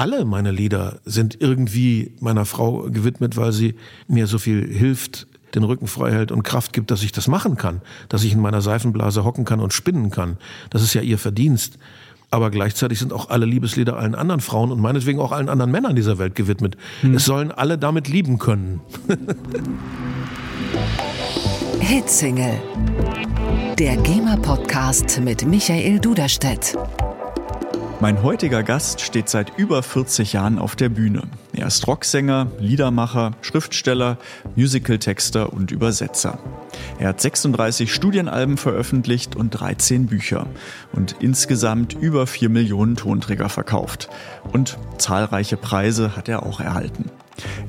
alle meine Lieder sind irgendwie meiner Frau gewidmet, weil sie mir so viel hilft, den Rücken frei hält und Kraft gibt, dass ich das machen kann, dass ich in meiner Seifenblase hocken kann und spinnen kann. Das ist ja ihr Verdienst. Aber gleichzeitig sind auch alle Liebeslieder allen anderen Frauen und meinetwegen auch allen anderen Männern dieser Welt gewidmet. Hm. Es sollen alle damit lieben können. Hitsingle. Der GEMA-Podcast mit Michael Duderstedt. Mein heutiger Gast steht seit über 40 Jahren auf der Bühne. Er ist Rocksänger, Liedermacher, Schriftsteller, Musicaltexter und Übersetzer. Er hat 36 Studienalben veröffentlicht und 13 Bücher und insgesamt über 4 Millionen Tonträger verkauft. Und zahlreiche Preise hat er auch erhalten.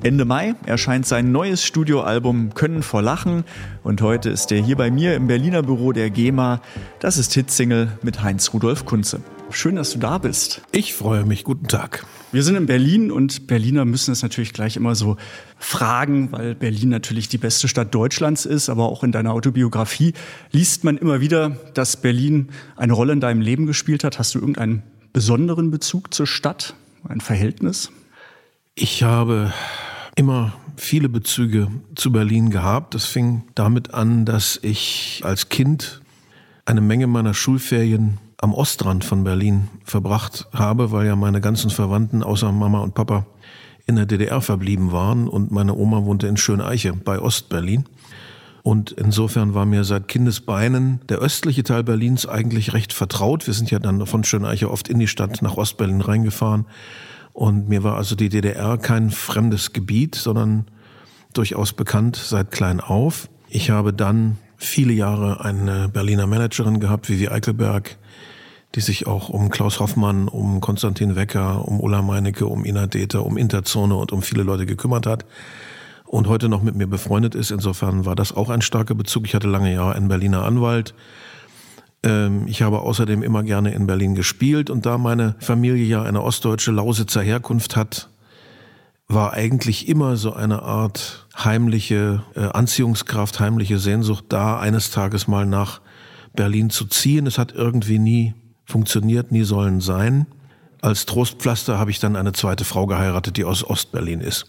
Ende Mai erscheint sein neues Studioalbum Können vor Lachen und heute ist er hier bei mir im Berliner Büro der GEMA. Das ist Hitsingle mit Heinz Rudolf Kunze. Schön, dass du da bist. Ich freue mich. Guten Tag. Wir sind in Berlin und Berliner müssen es natürlich gleich immer so fragen, weil Berlin natürlich die beste Stadt Deutschlands ist, aber auch in deiner Autobiografie liest man immer wieder, dass Berlin eine Rolle in deinem Leben gespielt hat. Hast du irgendeinen besonderen Bezug zur Stadt, ein Verhältnis? Ich habe immer viele Bezüge zu Berlin gehabt. Das fing damit an, dass ich als Kind eine Menge meiner Schulferien am Ostrand von Berlin verbracht habe, weil ja meine ganzen Verwandten außer Mama und Papa in der DDR verblieben waren und meine Oma wohnte in Schöneiche bei Ostberlin. Und insofern war mir seit Kindesbeinen der östliche Teil Berlins eigentlich recht vertraut. Wir sind ja dann von Schöneiche oft in die Stadt nach Ostberlin reingefahren. Und mir war also die DDR kein fremdes Gebiet, sondern durchaus bekannt seit klein auf. Ich habe dann viele Jahre eine Berliner Managerin gehabt, Vivi Eichelberg, die sich auch um Klaus Hoffmann, um Konstantin Wecker, um Ulla Meinecke, um Ina Deter, um Interzone und um viele Leute gekümmert hat und heute noch mit mir befreundet ist. Insofern war das auch ein starker Bezug. Ich hatte lange Jahre einen Berliner Anwalt. Ähm, ich habe außerdem immer gerne in Berlin gespielt und da meine Familie ja eine ostdeutsche Lausitzer Herkunft hat, war eigentlich immer so eine Art heimliche äh, Anziehungskraft, heimliche Sehnsucht da, eines Tages mal nach Berlin zu ziehen. Es hat irgendwie nie funktioniert, nie sollen sein. Als Trostpflaster habe ich dann eine zweite Frau geheiratet, die aus Ostberlin ist.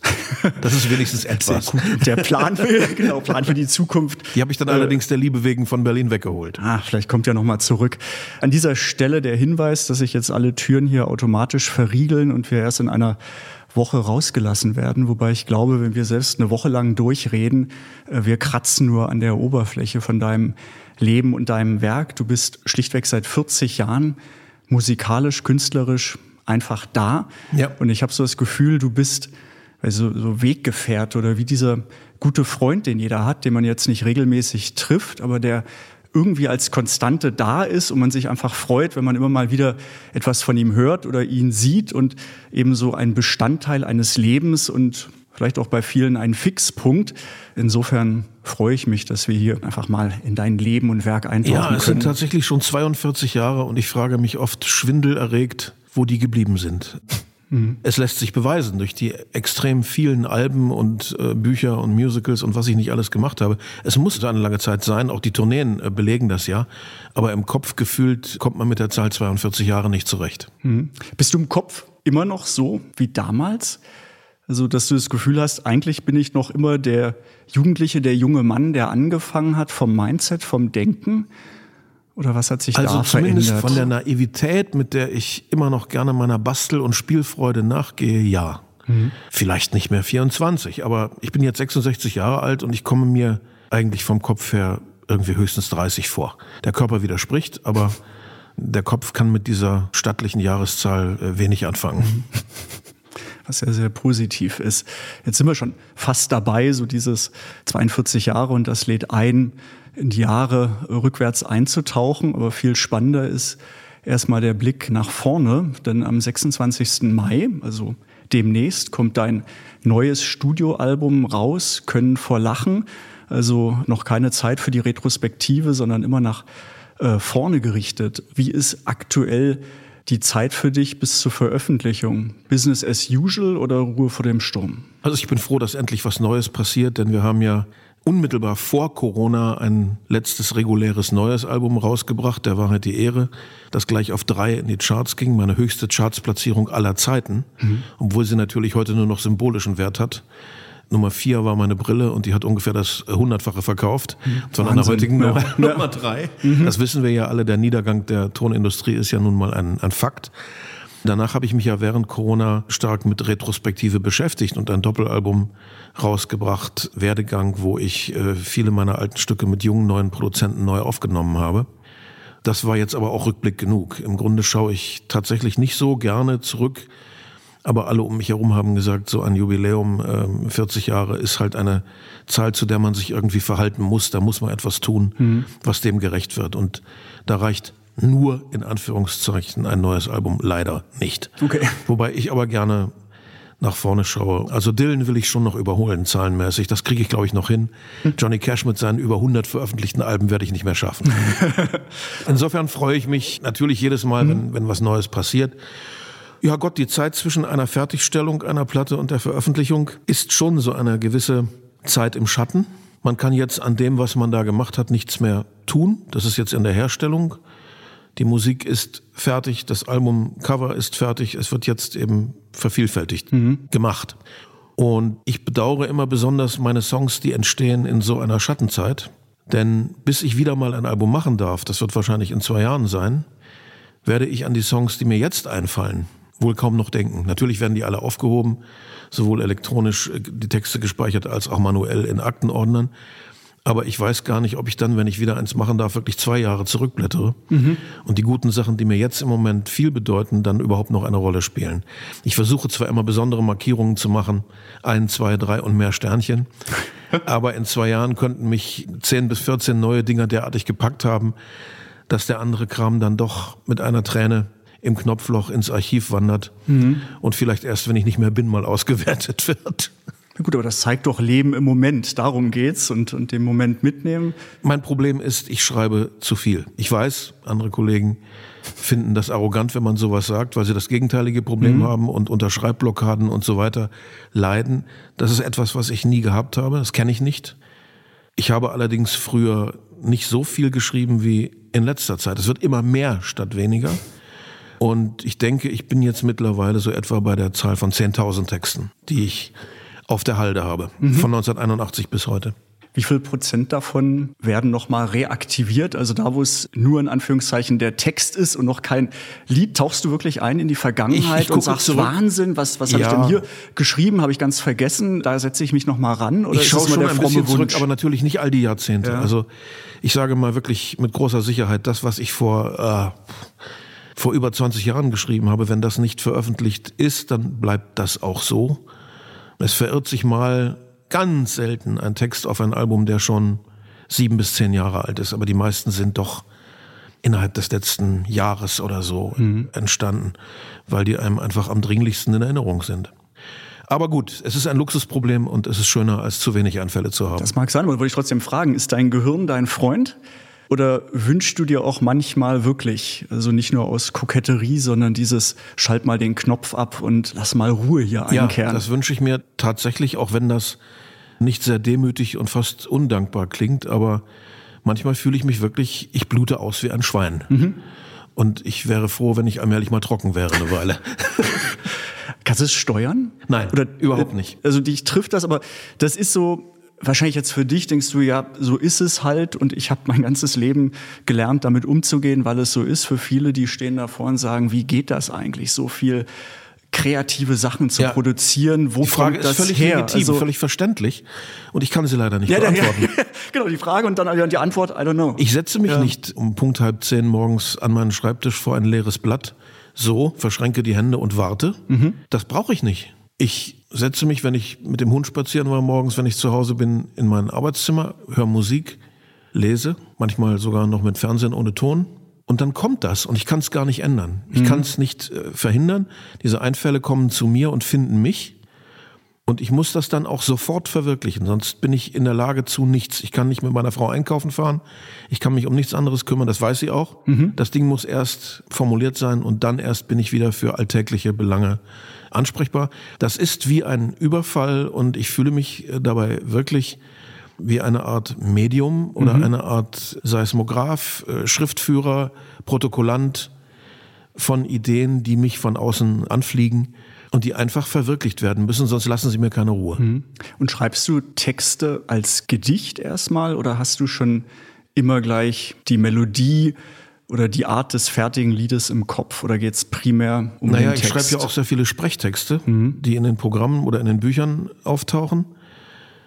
Das ist wenigstens etwas. Der Plan für, genau, Plan für die Zukunft. Die habe ich dann äh, allerdings der Liebe wegen von Berlin weggeholt. Ah, vielleicht kommt ja nochmal zurück. An dieser Stelle der Hinweis, dass sich jetzt alle Türen hier automatisch verriegeln und wir erst in einer Woche rausgelassen werden. Wobei ich glaube, wenn wir selbst eine Woche lang durchreden, äh, wir kratzen nur an der Oberfläche von deinem Leben und deinem Werk. Du bist schlichtweg seit 40 Jahren musikalisch, künstlerisch einfach da. Ja. Und ich habe so das Gefühl, du bist also so Weggefährt oder wie dieser gute Freund, den jeder hat, den man jetzt nicht regelmäßig trifft, aber der irgendwie als Konstante da ist und man sich einfach freut, wenn man immer mal wieder etwas von ihm hört oder ihn sieht und eben so ein Bestandteil eines Lebens und vielleicht auch bei vielen ein Fixpunkt. Insofern freue ich mich, dass wir hier einfach mal in dein Leben und Werk eintauchen können. Ja, es sind tatsächlich schon 42 Jahre und ich frage mich oft schwindelerregt, wo die geblieben sind. Mhm. Es lässt sich beweisen durch die extrem vielen Alben und äh, Bücher und Musicals und was ich nicht alles gemacht habe. Es muss eine lange Zeit sein, auch die Tourneen äh, belegen das ja. Aber im Kopf gefühlt kommt man mit der Zahl 42 Jahre nicht zurecht. Mhm. Bist du im Kopf immer noch so wie damals? Also, dass du das Gefühl hast, eigentlich bin ich noch immer der Jugendliche, der junge Mann, der angefangen hat vom Mindset, vom Denken. Oder was hat sich also da zumindest verändert? von der Naivität, mit der ich immer noch gerne meiner Bastel- und Spielfreude nachgehe, ja. Mhm. Vielleicht nicht mehr 24, aber ich bin jetzt 66 Jahre alt und ich komme mir eigentlich vom Kopf her irgendwie höchstens 30 vor. Der Körper widerspricht, aber der Kopf kann mit dieser stattlichen Jahreszahl äh, wenig anfangen. Was ja sehr positiv ist. Jetzt sind wir schon fast dabei, so dieses 42 Jahre und das lädt ein, in die Jahre rückwärts einzutauchen. Aber viel spannender ist erstmal der Blick nach vorne, denn am 26. Mai, also demnächst, kommt dein neues Studioalbum raus, Können vor Lachen. Also noch keine Zeit für die Retrospektive, sondern immer nach äh, vorne gerichtet. Wie ist aktuell die Zeit für dich bis zur Veröffentlichung? Business as usual oder Ruhe vor dem Sturm? Also ich bin froh, dass endlich was Neues passiert, denn wir haben ja unmittelbar vor Corona ein letztes reguläres neues Album rausgebracht, der Wahrheit die Ehre, das gleich auf drei in die Charts ging, meine höchste Chartsplatzierung aller Zeiten, mhm. obwohl sie natürlich heute nur noch symbolischen Wert hat. Nummer vier war meine Brille und die hat ungefähr das hundertfache verkauft von einer heutigen Nummer, ja. Nummer drei. Mhm. Das wissen wir ja alle, der Niedergang der Tonindustrie ist ja nun mal ein, ein Fakt. Danach habe ich mich ja während Corona stark mit Retrospektive beschäftigt und ein Doppelalbum rausgebracht, Werdegang, wo ich äh, viele meiner alten Stücke mit jungen neuen Produzenten neu aufgenommen habe. Das war jetzt aber auch Rückblick genug. Im Grunde schaue ich tatsächlich nicht so gerne zurück, aber alle um mich herum haben gesagt, so ein Jubiläum, äh, 40 Jahre, ist halt eine Zahl, zu der man sich irgendwie verhalten muss. Da muss man etwas tun, mhm. was dem gerecht wird. Und da reicht nur in Anführungszeichen ein neues Album leider nicht. Okay. Wobei ich aber gerne nach vorne schaue. Also Dylan will ich schon noch überholen, zahlenmäßig. Das kriege ich, glaube ich, noch hin. Hm. Johnny Cash mit seinen über 100 veröffentlichten Alben werde ich nicht mehr schaffen. Insofern freue ich mich natürlich jedes Mal, wenn, wenn was Neues passiert. Ja Gott, die Zeit zwischen einer Fertigstellung einer Platte und der Veröffentlichung ist schon so eine gewisse Zeit im Schatten. Man kann jetzt an dem, was man da gemacht hat, nichts mehr tun. Das ist jetzt in der Herstellung. Die Musik ist fertig, das Albumcover ist fertig, es wird jetzt eben vervielfältigt mhm. gemacht. Und ich bedauere immer besonders meine Songs, die entstehen in so einer Schattenzeit. Denn bis ich wieder mal ein Album machen darf, das wird wahrscheinlich in zwei Jahren sein, werde ich an die Songs, die mir jetzt einfallen, wohl kaum noch denken. Natürlich werden die alle aufgehoben, sowohl elektronisch äh, die Texte gespeichert als auch manuell in Aktenordnern. Aber ich weiß gar nicht, ob ich dann, wenn ich wieder eins machen darf, wirklich zwei Jahre zurückblättere mhm. und die guten Sachen, die mir jetzt im Moment viel bedeuten, dann überhaupt noch eine Rolle spielen. Ich versuche zwar immer besondere Markierungen zu machen, ein, zwei, drei und mehr Sternchen, aber in zwei Jahren könnten mich zehn bis vierzehn neue Dinger derartig gepackt haben, dass der andere Kram dann doch mit einer Träne im Knopfloch ins Archiv wandert mhm. und vielleicht erst, wenn ich nicht mehr bin, mal ausgewertet wird. Na gut, aber das zeigt doch Leben im Moment. Darum geht's und, und den Moment mitnehmen. Mein Problem ist, ich schreibe zu viel. Ich weiß, andere Kollegen finden das arrogant, wenn man sowas sagt, weil sie das gegenteilige Problem mhm. haben und unter Schreibblockaden und so weiter leiden. Das ist etwas, was ich nie gehabt habe. Das kenne ich nicht. Ich habe allerdings früher nicht so viel geschrieben wie in letzter Zeit. Es wird immer mehr statt weniger. Und ich denke, ich bin jetzt mittlerweile so etwa bei der Zahl von 10.000 Texten, die ich auf der Halde habe, mhm. von 1981 bis heute. Wie viel Prozent davon werden nochmal reaktiviert? Also da, wo es nur in Anführungszeichen der Text ist und noch kein Lied, tauchst du wirklich ein in die Vergangenheit ich, ich und sagst, zurück. Wahnsinn, was, was ja. habe ich denn hier geschrieben? Habe ich ganz vergessen? Da setze ich mich nochmal ran? Oder ich schaue schon ein bisschen Wunsch? zurück, aber natürlich nicht all die Jahrzehnte. Ja. Also ich sage mal wirklich mit großer Sicherheit, das, was ich vor... Äh, vor über 20 Jahren geschrieben habe, wenn das nicht veröffentlicht ist, dann bleibt das auch so. Es verirrt sich mal ganz selten ein Text auf ein Album, der schon sieben bis zehn Jahre alt ist, aber die meisten sind doch innerhalb des letzten Jahres oder so mhm. entstanden, weil die einem einfach am dringlichsten in Erinnerung sind. Aber gut, es ist ein Luxusproblem und es ist schöner, als zu wenig Anfälle zu haben. Das mag sein, aber wollte ich trotzdem fragen, ist dein Gehirn dein Freund? Oder wünschst du dir auch manchmal wirklich, also nicht nur aus Koketterie, sondern dieses schalt mal den Knopf ab und lass mal Ruhe hier einkehren? Ja, das wünsche ich mir tatsächlich, auch wenn das nicht sehr demütig und fast undankbar klingt, aber manchmal fühle ich mich wirklich, ich blute aus wie ein Schwein. Mhm. Und ich wäre froh, wenn ich allmählich mal trocken wäre eine Weile. Kannst du es steuern? Nein, Oder, überhaupt nicht. Also dich trifft das, aber das ist so, wahrscheinlich jetzt für dich denkst du, ja, so ist es halt und ich habe mein ganzes Leben gelernt, damit umzugehen, weil es so ist. Für viele, die stehen davor und sagen, wie geht das eigentlich, so viel kreative Sachen zu ja. produzieren. Wo die Frage kommt das ist völlig her? legitim, also, völlig verständlich und ich kann sie leider nicht ja, beantworten. Ja, genau, die Frage und dann die Antwort, I don't know. Ich setze mich nicht um Punkt halb zehn morgens an meinen Schreibtisch vor ein leeres Blatt, so, verschränke die Hände und warte. Mhm. Das brauche ich nicht. Ich setze mich, wenn ich mit dem Hund spazieren war morgens, wenn ich zu Hause bin, in mein Arbeitszimmer, höre Musik, lese, manchmal sogar noch mit Fernsehen ohne Ton. Und dann kommt das und ich kann es gar nicht ändern. Ich mhm. kann es nicht äh, verhindern. Diese Einfälle kommen zu mir und finden mich. Und ich muss das dann auch sofort verwirklichen, sonst bin ich in der Lage zu nichts. Ich kann nicht mit meiner Frau einkaufen fahren, ich kann mich um nichts anderes kümmern, das weiß sie auch. Mhm. Das Ding muss erst formuliert sein und dann erst bin ich wieder für alltägliche Belange ansprechbar. Das ist wie ein Überfall und ich fühle mich äh, dabei wirklich wie eine Art Medium oder mhm. eine Art Seismograph, äh, Schriftführer, Protokollant von Ideen, die mich von außen anfliegen und die einfach verwirklicht werden müssen, sonst lassen sie mir keine Ruhe. Mhm. Und schreibst du Texte als Gedicht erstmal oder hast du schon immer gleich die Melodie oder die Art des fertigen Liedes im Kopf oder geht es primär um naja, den Text? Naja, ich schreibe ja auch sehr viele Sprechtexte, mhm. die in den Programmen oder in den Büchern auftauchen.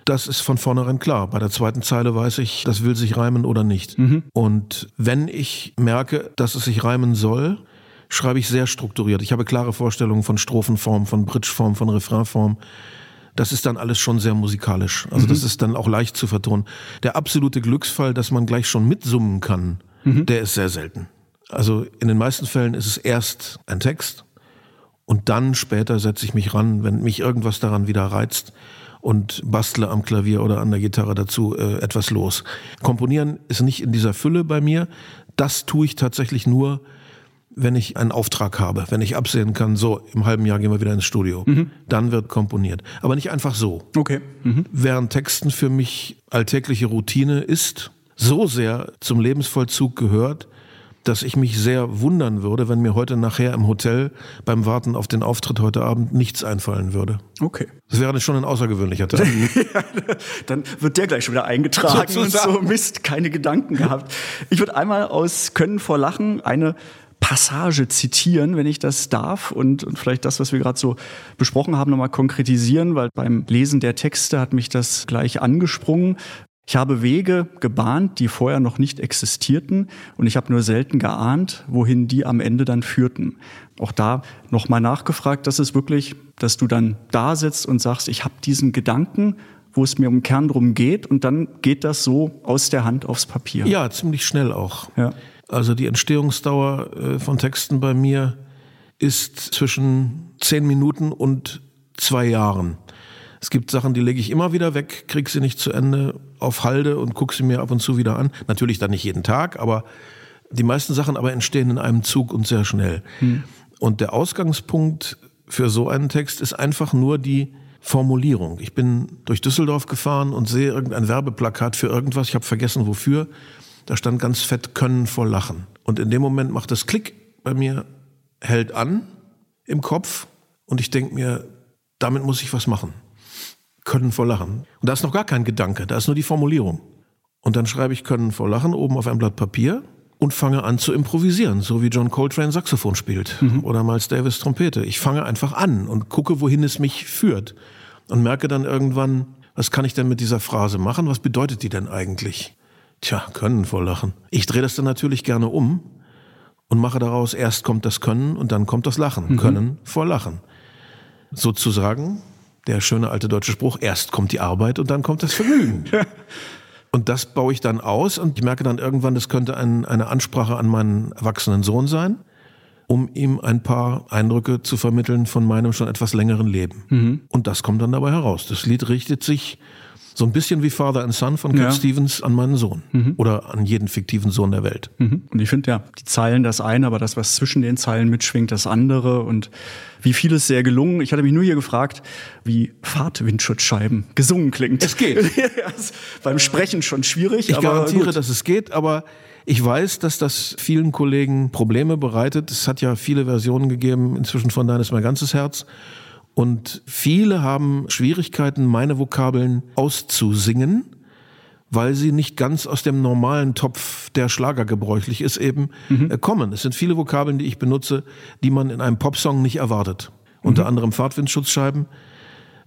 Das ist von vornherein klar. Bei der zweiten Zeile weiß ich, das will sich reimen oder nicht. Mhm. Und wenn ich merke, dass es sich reimen soll, schreibe ich sehr strukturiert. Ich habe klare Vorstellungen von Strophenform, von Bridgeform, von Refrainform. Das ist dann alles schon sehr musikalisch. Also mhm. das ist dann auch leicht zu vertonen. Der absolute Glücksfall, dass man gleich schon mitsummen kann, mhm. der ist sehr selten. Also in den meisten Fällen ist es erst ein Text und dann später setze ich mich ran, wenn mich irgendwas daran wieder reizt und bastle am Klavier oder an der Gitarre dazu äh, etwas los. Komponieren ist nicht in dieser Fülle bei mir. Das tue ich tatsächlich nur, wenn ich einen Auftrag habe, wenn ich absehen kann, so im halben Jahr gehen wir wieder ins Studio. Mhm. Dann wird komponiert. Aber nicht einfach so. Okay. Mhm. Während Texten für mich alltägliche Routine ist, so sehr zum Lebensvollzug gehört, dass ich mich sehr wundern würde, wenn mir heute nachher im Hotel beim Warten auf den Auftritt heute Abend nichts einfallen würde. Okay. Das wäre schon ein außergewöhnlicher Tag. ja, dann wird der gleich schon wieder eingetragen Sozusagen. und so Mist, keine Gedanken gehabt. Ich würde einmal aus Können vor Lachen eine Passage zitieren, wenn ich das darf und, und vielleicht das, was wir gerade so besprochen haben, nochmal konkretisieren, weil beim Lesen der Texte hat mich das gleich angesprungen. Ich habe Wege gebahnt, die vorher noch nicht existierten, und ich habe nur selten geahnt, wohin die am Ende dann führten. Auch da nochmal nachgefragt, dass es wirklich, dass du dann da sitzt und sagst, ich habe diesen Gedanken, wo es mir um Kern drum geht, und dann geht das so aus der Hand aufs Papier. Ja, ziemlich schnell auch. Ja. Also die Entstehungsdauer äh, von Texten bei mir ist zwischen zehn Minuten und zwei Jahren. Es gibt Sachen, die lege ich immer wieder weg, kriege sie nicht zu Ende auf Halde und gucke sie mir ab und zu wieder an. Natürlich dann nicht jeden Tag, aber die meisten Sachen aber entstehen in einem Zug und sehr schnell. Hm. Und der Ausgangspunkt für so einen Text ist einfach nur die Formulierung. Ich bin durch Düsseldorf gefahren und sehe irgendein Werbeplakat für irgendwas, ich habe vergessen wofür. Da stand ganz fett Können vor Lachen. Und in dem Moment macht das Klick bei mir, hält an im Kopf und ich denke mir, damit muss ich was machen können vor Lachen. Und da ist noch gar kein Gedanke, da ist nur die Formulierung. Und dann schreibe ich können vor Lachen oben auf ein Blatt Papier und fange an zu improvisieren, so wie John Coltrane Saxophon spielt mhm. oder Miles Davis Trompete. Ich fange einfach an und gucke, wohin es mich führt und merke dann irgendwann, was kann ich denn mit dieser Phrase machen? Was bedeutet die denn eigentlich? Tja, können vor Lachen. Ich drehe das dann natürlich gerne um und mache daraus, erst kommt das Können und dann kommt das Lachen. Mhm. Können vor Lachen. Sozusagen der schöne alte deutsche Spruch, erst kommt die Arbeit und dann kommt das Vergnügen. und das baue ich dann aus und ich merke dann irgendwann, das könnte ein, eine Ansprache an meinen erwachsenen Sohn sein, um ihm ein paar Eindrücke zu vermitteln von meinem schon etwas längeren Leben. Mhm. Und das kommt dann dabei heraus. Das Lied richtet sich so ein bisschen wie Father and Son von Cat ja. Stevens an meinen Sohn mhm. oder an jeden fiktiven Sohn der Welt. Mhm. Und ich finde ja, die Zeilen das eine, aber das, was zwischen den Zeilen mitschwingt, das andere. Und wie vieles sehr gelungen. Ich hatte mich nur hier gefragt, wie Fahrtwindschutzscheiben gesungen klingt. Es geht. beim Sprechen schon schwierig. Ich garantiere, gut. dass es geht, aber ich weiß, dass das vielen Kollegen Probleme bereitet. Es hat ja viele Versionen gegeben, inzwischen von Dein ist mein ganzes Herz. Und viele haben Schwierigkeiten, meine Vokabeln auszusingen, weil sie nicht ganz aus dem normalen Topf, der Schlager gebräuchlich ist, eben mhm. Äh, kommen. Es sind viele Vokabeln, die ich benutze, die man in einem Popsong nicht erwartet. Mhm. Unter anderem Fahrtwindschutzscheiben,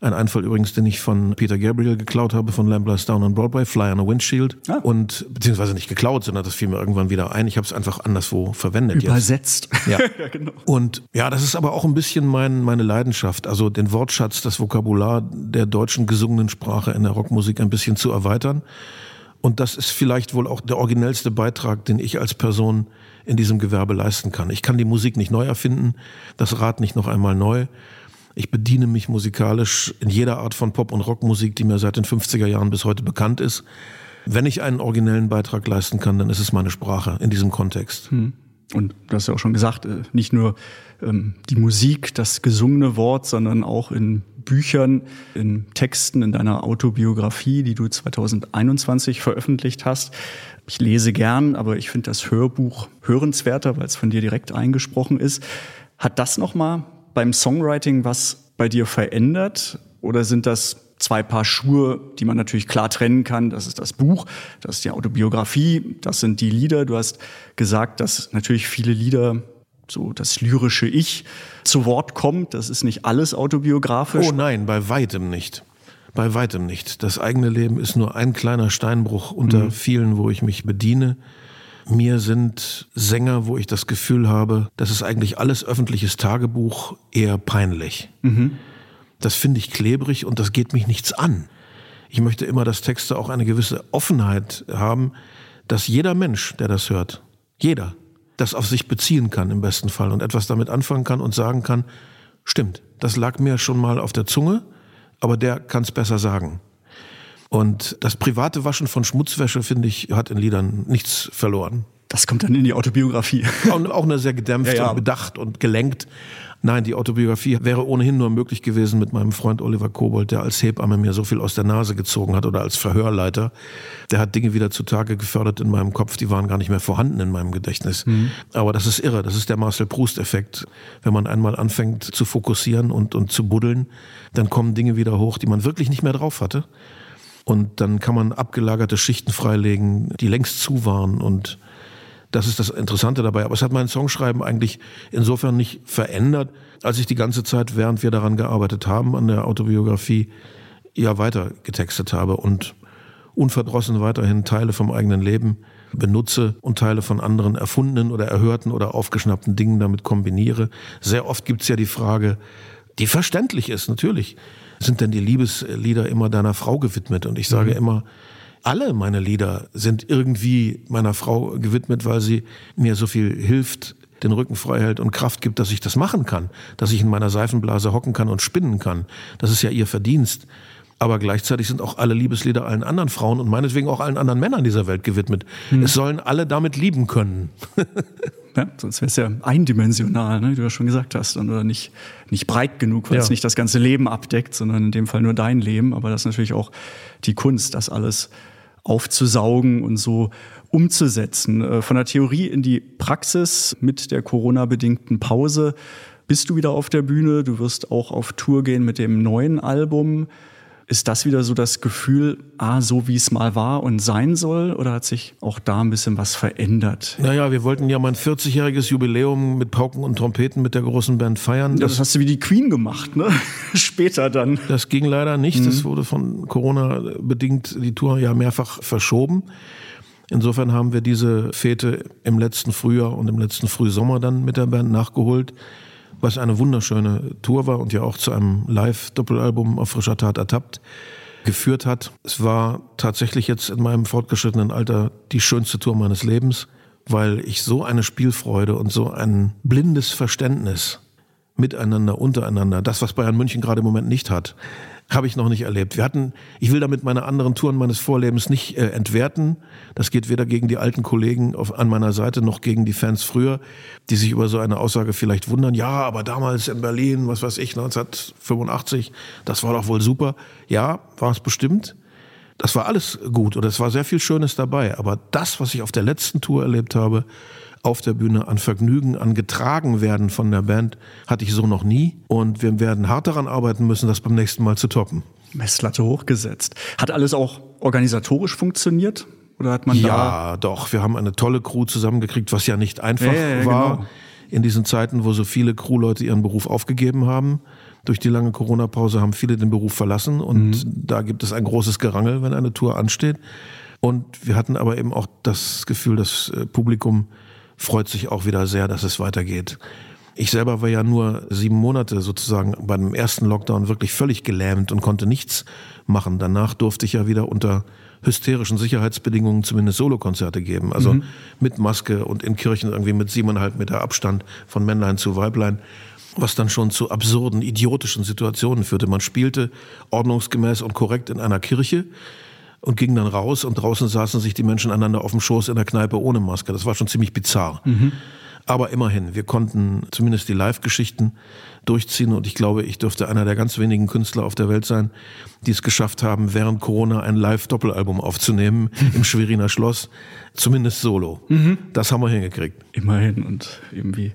ein Einfall übrigens, den ich von Peter Gabriel geklaut habe von Lamblers Down on Broadway, Fly on a Windshield. Ah. Und beziehungsweise nicht geklaut, sondern das fiel mir irgendwann wieder ein. Ich habe es einfach anderswo verwendet. Übersetzt. Jetzt. Ja. ja, genau. Und ja, das ist aber auch ein bisschen mein, meine Leidenschaft. Also den Wortschatz, das Vokabular der deutschen gesungenen Sprache in der Rockmusik ein bisschen zu erweitern. Und das ist vielleicht wohl auch der originellste Beitrag, den ich als Person in diesem Gewerbe leisten kann. Ich kann die Musik nicht neu erfinden, das Rad nicht noch einmal neu. Ich bediene mich musikalisch in jeder Art von Pop- und Rockmusik, die mir seit den 50er Jahren bis heute bekannt ist. Wenn ich einen originellen Beitrag leisten kann, dann ist es meine Sprache in diesem Kontext. Hm. Und du hast ja auch schon gesagt, äh, nicht nur ähm, die Musik, das gesungene Wort, sondern auch in Büchern, in Texten, in deiner Autobiografie, die du 2021 veröffentlicht hast. Ich lese gern, aber ich finde das Hörbuch hörenswerter, weil es von dir direkt eingesprochen ist. Hat das nochmal beim Songwriting was bei dir verändert? Oder sind das zwei Paar Schuhe, die man natürlich klar trennen kann? Das ist das Buch, das ist die Autobiografie, das sind die Lieder. Du hast gesagt, dass natürlich viele Lieder so das lyrische Ich zu Wort kommt. Das ist nicht alles autobiografisch. Oh nein, bei weitem nicht. Bei weitem nicht. Das eigene Leben ist nur ein kleiner Steinbruch unter mhm. vielen, wo ich mich bediene. Mir sind Sänger, wo ich das Gefühl habe, das ist eigentlich alles öffentliches Tagebuch, eher peinlich. Mhm. Das finde ich klebrig und das geht mich nichts an. Ich möchte immer, dass Texte auch eine gewisse Offenheit haben, dass jeder Mensch, der das hört, jeder, das auf sich beziehen kann im besten Fall und etwas damit anfangen kann und sagen kann, stimmt, das lag mir schon mal auf der Zunge, aber der kann es besser sagen. Und das private Waschen von Schmutzwäsche, finde ich, hat in Liedern nichts verloren. Das kommt dann in die Autobiografie. Auch, auch eine sehr gedämpft ja, ja. und bedacht und gelenkt. Nein, die Autobiografie wäre ohnehin nur möglich gewesen mit meinem Freund Oliver Kobold, der als Hebamme mir so viel aus der Nase gezogen hat oder als Verhörleiter. Der hat Dinge wieder zutage gefördert in meinem Kopf, die waren gar nicht mehr vorhanden in meinem Gedächtnis. Mhm. Aber das ist irre, das ist der Marcel Proust-Effekt. Wenn man einmal anfängt zu fokussieren und, und zu buddeln, dann kommen Dinge wieder hoch, die man wirklich nicht mehr drauf hatte. Und dann kann man abgelagerte Schichten freilegen, die längst zu waren und das ist das Interessante dabei. Aber es hat mein Songschreiben eigentlich insofern nicht verändert, als ich die ganze Zeit, während wir daran gearbeitet haben, an der Autobiografie, ja weiter getextet habe und unverdrossen weiterhin Teile vom eigenen Leben benutze und Teile von anderen erfundenen oder erhörten oder aufgeschnappten Dingen damit kombiniere. Sehr oft gibt es ja die Frage, die verständlich ist, natürlich. Sind denn die Liebeslieder immer deiner Frau gewidmet? Und ich sage mhm. immer, alle meine Lieder sind irgendwie meiner Frau gewidmet, weil sie mir so viel hilft, den Rücken frei hält und Kraft gibt, dass ich das machen kann, dass ich in meiner Seifenblase hocken kann und spinnen kann. Das ist ja ihr Verdienst. Aber gleichzeitig sind auch alle Liebeslieder allen anderen Frauen und meinetwegen auch allen anderen Männern dieser Welt gewidmet. Hm. Es sollen alle damit lieben können. ja, sonst wäre es ja eindimensional, ne, wie du ja schon gesagt hast, oder nicht, nicht breit genug, weil ja. es nicht das ganze Leben abdeckt, sondern in dem Fall nur dein Leben. Aber das ist natürlich auch die Kunst, das alles aufzusaugen und so umzusetzen. Äh, von der Theorie in die Praxis mit der Corona-bedingten Pause bist du wieder auf der Bühne. Du wirst auch auf Tour gehen mit dem neuen Album. Ist das wieder so das Gefühl, ah, so wie es mal war und sein soll? Oder hat sich auch da ein bisschen was verändert? Naja, wir wollten ja mein 40-jähriges Jubiläum mit Pauken und Trompeten mit der großen Band feiern. Das, das hast du wie die Queen gemacht, ne? Später dann. Das ging leider nicht. Mhm. Das wurde von Corona bedingt die Tour ja mehrfach verschoben. Insofern haben wir diese Fete im letzten Frühjahr und im letzten Frühsommer dann mit der Band nachgeholt was eine wunderschöne Tour war und ja auch zu einem Live-Doppelalbum auf frischer Tat ertappt geführt hat. Es war tatsächlich jetzt in meinem fortgeschrittenen Alter die schönste Tour meines Lebens, weil ich so eine Spielfreude und so ein blindes Verständnis miteinander, untereinander, das, was Bayern München gerade im Moment nicht hat, habe ich noch nicht erlebt. Wir hatten, ich will damit meine anderen Touren meines Vorlebens nicht äh, entwerten. Das geht weder gegen die alten Kollegen auf, an meiner Seite noch gegen die Fans früher, die sich über so eine Aussage vielleicht wundern. Ja, aber damals in Berlin, was weiß ich, 1985, das war doch wohl super. Ja, war es bestimmt. Das war alles gut oder es war sehr viel Schönes dabei. Aber das, was ich auf der letzten Tour erlebt habe, auf der Bühne an Vergnügen, an getragen werden von der Band, hatte ich so noch nie. Und wir werden hart daran arbeiten müssen, das beim nächsten Mal zu toppen. Messlatte hochgesetzt. Hat alles auch organisatorisch funktioniert? Oder hat man ja, da doch. Wir haben eine tolle Crew zusammengekriegt, was ja nicht einfach ja, ja, war. Genau. In diesen Zeiten, wo so viele Crewleute ihren Beruf aufgegeben haben. Durch die lange Corona-Pause haben viele den Beruf verlassen und mhm. da gibt es ein großes Gerangel, wenn eine Tour ansteht. Und wir hatten aber eben auch das Gefühl, das äh, Publikum freut sich auch wieder sehr, dass es weitergeht. Ich selber war ja nur sieben Monate sozusagen beim ersten Lockdown wirklich völlig gelähmt und konnte nichts machen. Danach durfte ich ja wieder unter hysterischen Sicherheitsbedingungen zumindest Solokonzerte geben. Also mhm. mit Maske und in Kirchen irgendwie mit siebeneinhalb Meter Abstand von Männlein zu Weiblein was dann schon zu absurden, idiotischen Situationen führte. Man spielte ordnungsgemäß und korrekt in einer Kirche und ging dann raus und draußen saßen sich die Menschen einander auf dem Schoß in der Kneipe ohne Maske. Das war schon ziemlich bizarr. Mhm. Aber immerhin, wir konnten zumindest die Live-Geschichten durchziehen und ich glaube, ich dürfte einer der ganz wenigen Künstler auf der Welt sein, die es geschafft haben, während Corona ein Live-Doppelalbum aufzunehmen im Schweriner Schloss, zumindest solo. Mhm. Das haben wir hingekriegt. Immerhin und irgendwie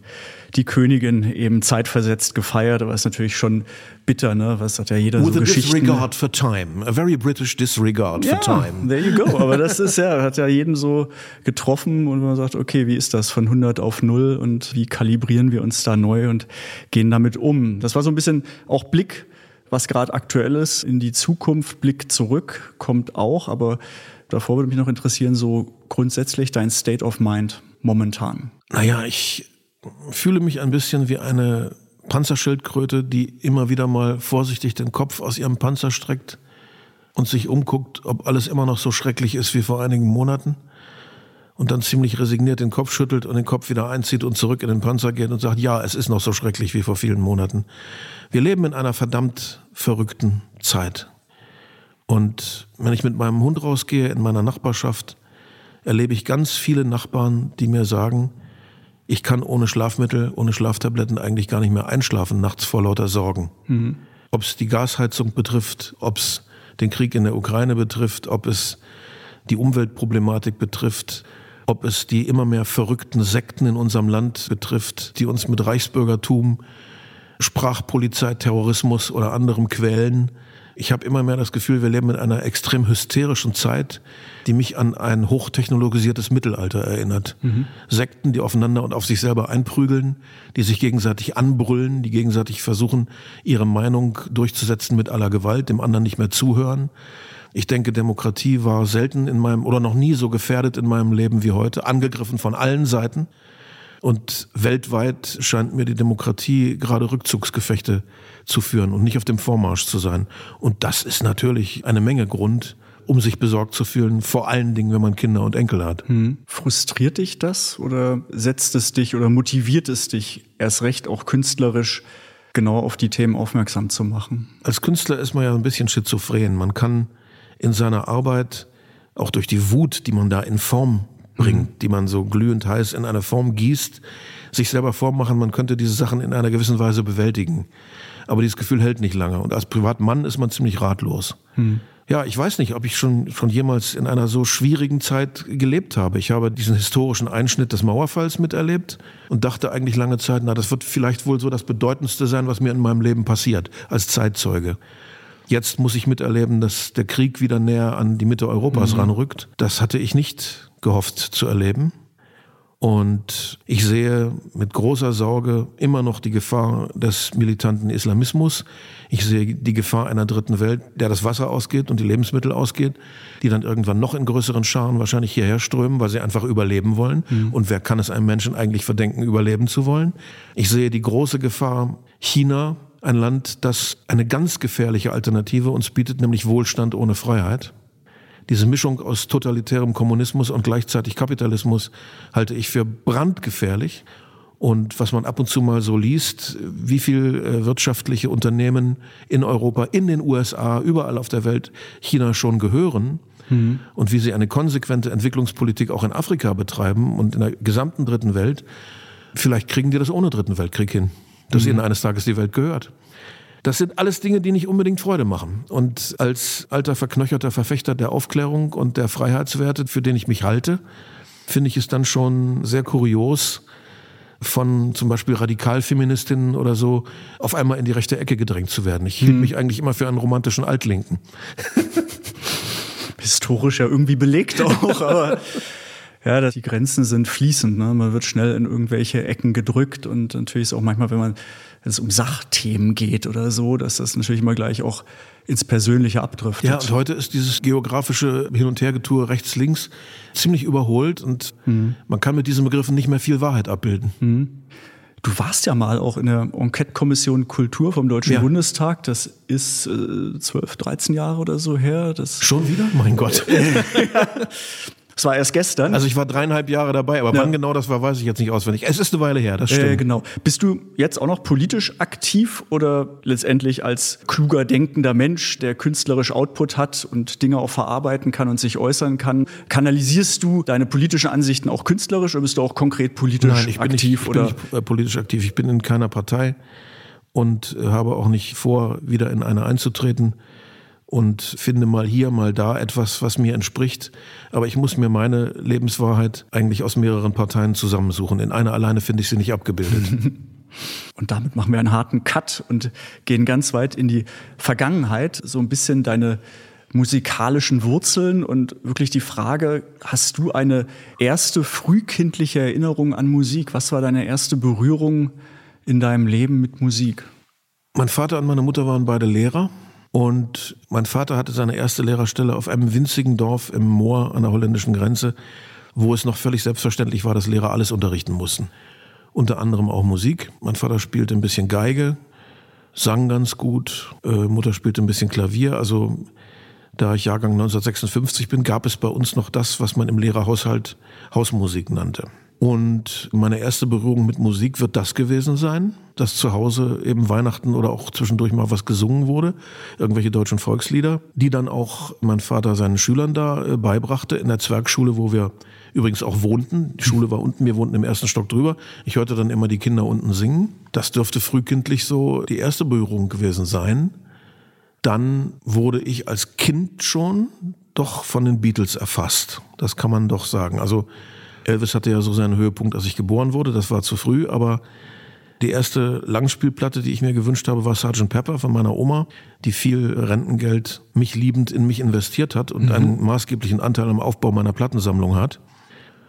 die Königin eben zeitversetzt gefeiert, aber ist natürlich schon bitter, ne? Was hat ja jeder With so a Geschichten. disregard for time, a very British disregard ja, for time. There you go. Aber das ist ja, hat ja jeden so getroffen und man sagt, okay, wie ist das von 100 auf 0 und wie kalibrieren wir uns da neu und gehen damit um? Das war so ein bisschen auch Blick, was gerade aktuell ist, in die Zukunft, Blick zurück kommt auch, aber davor würde mich noch interessieren, so grundsätzlich dein State of Mind momentan. Naja, ich fühle mich ein bisschen wie eine Panzerschildkröte, die immer wieder mal vorsichtig den Kopf aus ihrem Panzer streckt und sich umguckt, ob alles immer noch so schrecklich ist wie vor einigen Monaten und dann ziemlich resigniert den Kopf schüttelt und den Kopf wieder einzieht und zurück in den Panzer geht und sagt, ja, es ist noch so schrecklich wie vor vielen Monaten. Wir leben in einer verdammt verrückten Zeit. Und wenn ich mit meinem Hund rausgehe in meiner Nachbarschaft, erlebe ich ganz viele Nachbarn, die mir sagen, ich kann ohne Schlafmittel, ohne Schlaftabletten eigentlich gar nicht mehr einschlafen nachts vor lauter Sorgen. Mhm. Ob es die Gasheizung betrifft, ob es den Krieg in der Ukraine betrifft, ob es die Umweltproblematik betrifft, ob es die immer mehr verrückten Sekten in unserem Land betrifft, die uns mit Reichsbürgertum, Sprachpolizei, Terrorismus oder anderem quälen. Ich habe immer mehr das Gefühl, wir leben in einer extrem hysterischen Zeit, die mich an ein hochtechnologisiertes Mittelalter erinnert. Mhm. Sekten, die aufeinander und auf sich selber einprügeln, die sich gegenseitig anbrüllen, die gegenseitig versuchen, ihre Meinung durchzusetzen mit aller Gewalt, dem anderen nicht mehr zuhören. Ich denke, Demokratie war selten in meinem oder noch nie so gefährdet in meinem Leben wie heute, angegriffen von allen Seiten. Und weltweit scheint mir die Demokratie gerade Rückzugsgefechte zu führen und nicht auf dem Vormarsch zu sein. Und das ist natürlich eine Menge Grund, um sich besorgt zu fühlen, vor allen Dingen, wenn man Kinder und Enkel hat. Hm. Frustriert dich das oder setzt es dich oder motiviert es dich erst recht auch künstlerisch genau auf die Themen aufmerksam zu machen? Als Künstler ist man ja ein bisschen schizophren. Man kann in seiner Arbeit auch durch die Wut, die man da in Form bringt, mhm. die man so glühend heiß in eine Form gießt, sich selber vormachen, man könnte diese Sachen in einer gewissen Weise bewältigen. Aber dieses Gefühl hält nicht lange. Und als Privatmann ist man ziemlich ratlos. Mhm. Ja, ich weiß nicht, ob ich schon, schon jemals in einer so schwierigen Zeit gelebt habe. Ich habe diesen historischen Einschnitt des Mauerfalls miterlebt und dachte eigentlich lange Zeit, na, das wird vielleicht wohl so das Bedeutendste sein, was mir in meinem Leben passiert, als Zeitzeuge. Jetzt muss ich miterleben, dass der Krieg wieder näher an die Mitte Europas mhm. ranrückt. Das hatte ich nicht gehofft zu erleben. Und ich sehe mit großer Sorge immer noch die Gefahr des militanten Islamismus. Ich sehe die Gefahr einer dritten Welt, der das Wasser ausgeht und die Lebensmittel ausgeht, die dann irgendwann noch in größeren Scharen wahrscheinlich hierher strömen, weil sie einfach überleben wollen. Mhm. Und wer kann es einem Menschen eigentlich verdenken, überleben zu wollen? Ich sehe die große Gefahr China, ein Land, das eine ganz gefährliche Alternative uns bietet, nämlich Wohlstand ohne Freiheit. Diese Mischung aus totalitärem Kommunismus und gleichzeitig Kapitalismus halte ich für brandgefährlich. Und was man ab und zu mal so liest, wie viel äh, wirtschaftliche Unternehmen in Europa, in den USA, überall auf der Welt China schon gehören mhm. und wie sie eine konsequente Entwicklungspolitik auch in Afrika betreiben und in der gesamten dritten Welt, vielleicht kriegen die das ohne dritten Weltkrieg hin, dass mhm. ihnen eines Tages die Welt gehört. Das sind alles Dinge, die nicht unbedingt Freude machen. Und als alter verknöcherter Verfechter der Aufklärung und der Freiheitswerte, für den ich mich halte, finde ich es dann schon sehr kurios, von zum Beispiel Radikalfeministinnen oder so auf einmal in die rechte Ecke gedrängt zu werden. Ich hielt hm. mich eigentlich immer für einen romantischen Altlinken. Historisch ja irgendwie belegt auch, aber ja, die Grenzen sind fließend. Ne? Man wird schnell in irgendwelche Ecken gedrückt und natürlich ist auch manchmal, wenn man wenn es um Sachthemen geht oder so, dass das natürlich immer gleich auch ins Persönliche abdriftet. Ja, und heute ist dieses geografische Hin- und Hergetue rechts-links ziemlich überholt und mhm. man kann mit diesen Begriffen nicht mehr viel Wahrheit abbilden. Mhm. Du warst ja mal auch in der Enquete-Kommission Kultur vom Deutschen ja. Bundestag. Das ist äh, 12, 13 Jahre oder so her. Das Schon wieder? Mein Gott. Das war erst gestern. Also ich war dreieinhalb Jahre dabei, aber ja. wann genau das war, weiß ich jetzt nicht auswendig. Es ist eine Weile her, das stimmt. Äh, genau. Bist du jetzt auch noch politisch aktiv oder letztendlich als kluger, denkender Mensch, der künstlerisch Output hat und Dinge auch verarbeiten kann und sich äußern kann? Kanalisierst du deine politischen Ansichten auch künstlerisch oder bist du auch konkret politisch Nein, ich bin aktiv? Nicht, ich oder? bin nicht äh, politisch aktiv. Ich bin in keiner Partei und äh, habe auch nicht vor, wieder in eine einzutreten und finde mal hier, mal da etwas, was mir entspricht. Aber ich muss mir meine Lebenswahrheit eigentlich aus mehreren Parteien zusammensuchen. In einer alleine finde ich sie nicht abgebildet. Und damit machen wir einen harten Cut und gehen ganz weit in die Vergangenheit, so ein bisschen deine musikalischen Wurzeln und wirklich die Frage, hast du eine erste frühkindliche Erinnerung an Musik? Was war deine erste Berührung in deinem Leben mit Musik? Mein Vater und meine Mutter waren beide Lehrer und mein Vater hatte seine erste Lehrerstelle auf einem winzigen Dorf im Moor an der holländischen Grenze, wo es noch völlig selbstverständlich war, dass Lehrer alles unterrichten mussten. Unter anderem auch Musik. Mein Vater spielte ein bisschen Geige, sang ganz gut, äh, Mutter spielte ein bisschen Klavier. Also da ich Jahrgang 1956 bin, gab es bei uns noch das, was man im Lehrerhaushalt Hausmusik nannte. Und meine erste Berührung mit Musik wird das gewesen sein, dass zu Hause eben Weihnachten oder auch zwischendurch mal was gesungen wurde, irgendwelche deutschen Volkslieder, die dann auch mein Vater seinen Schülern da äh, beibrachte in der Zwergschule, wo wir übrigens auch wohnten. Die Schule war unten, wir wohnten im ersten Stock drüber. Ich hörte dann immer die Kinder unten singen. Das dürfte frühkindlich so die erste Berührung gewesen sein. Dann wurde ich als Kind schon doch von den Beatles erfasst. Das kann man doch sagen. Also Elvis hatte ja so seinen Höhepunkt, als ich geboren wurde. Das war zu früh, aber die erste Langspielplatte, die ich mir gewünscht habe, war Sgt. Pepper von meiner Oma, die viel Rentengeld mich liebend in mich investiert hat und mhm. einen maßgeblichen Anteil am Aufbau meiner Plattensammlung hat.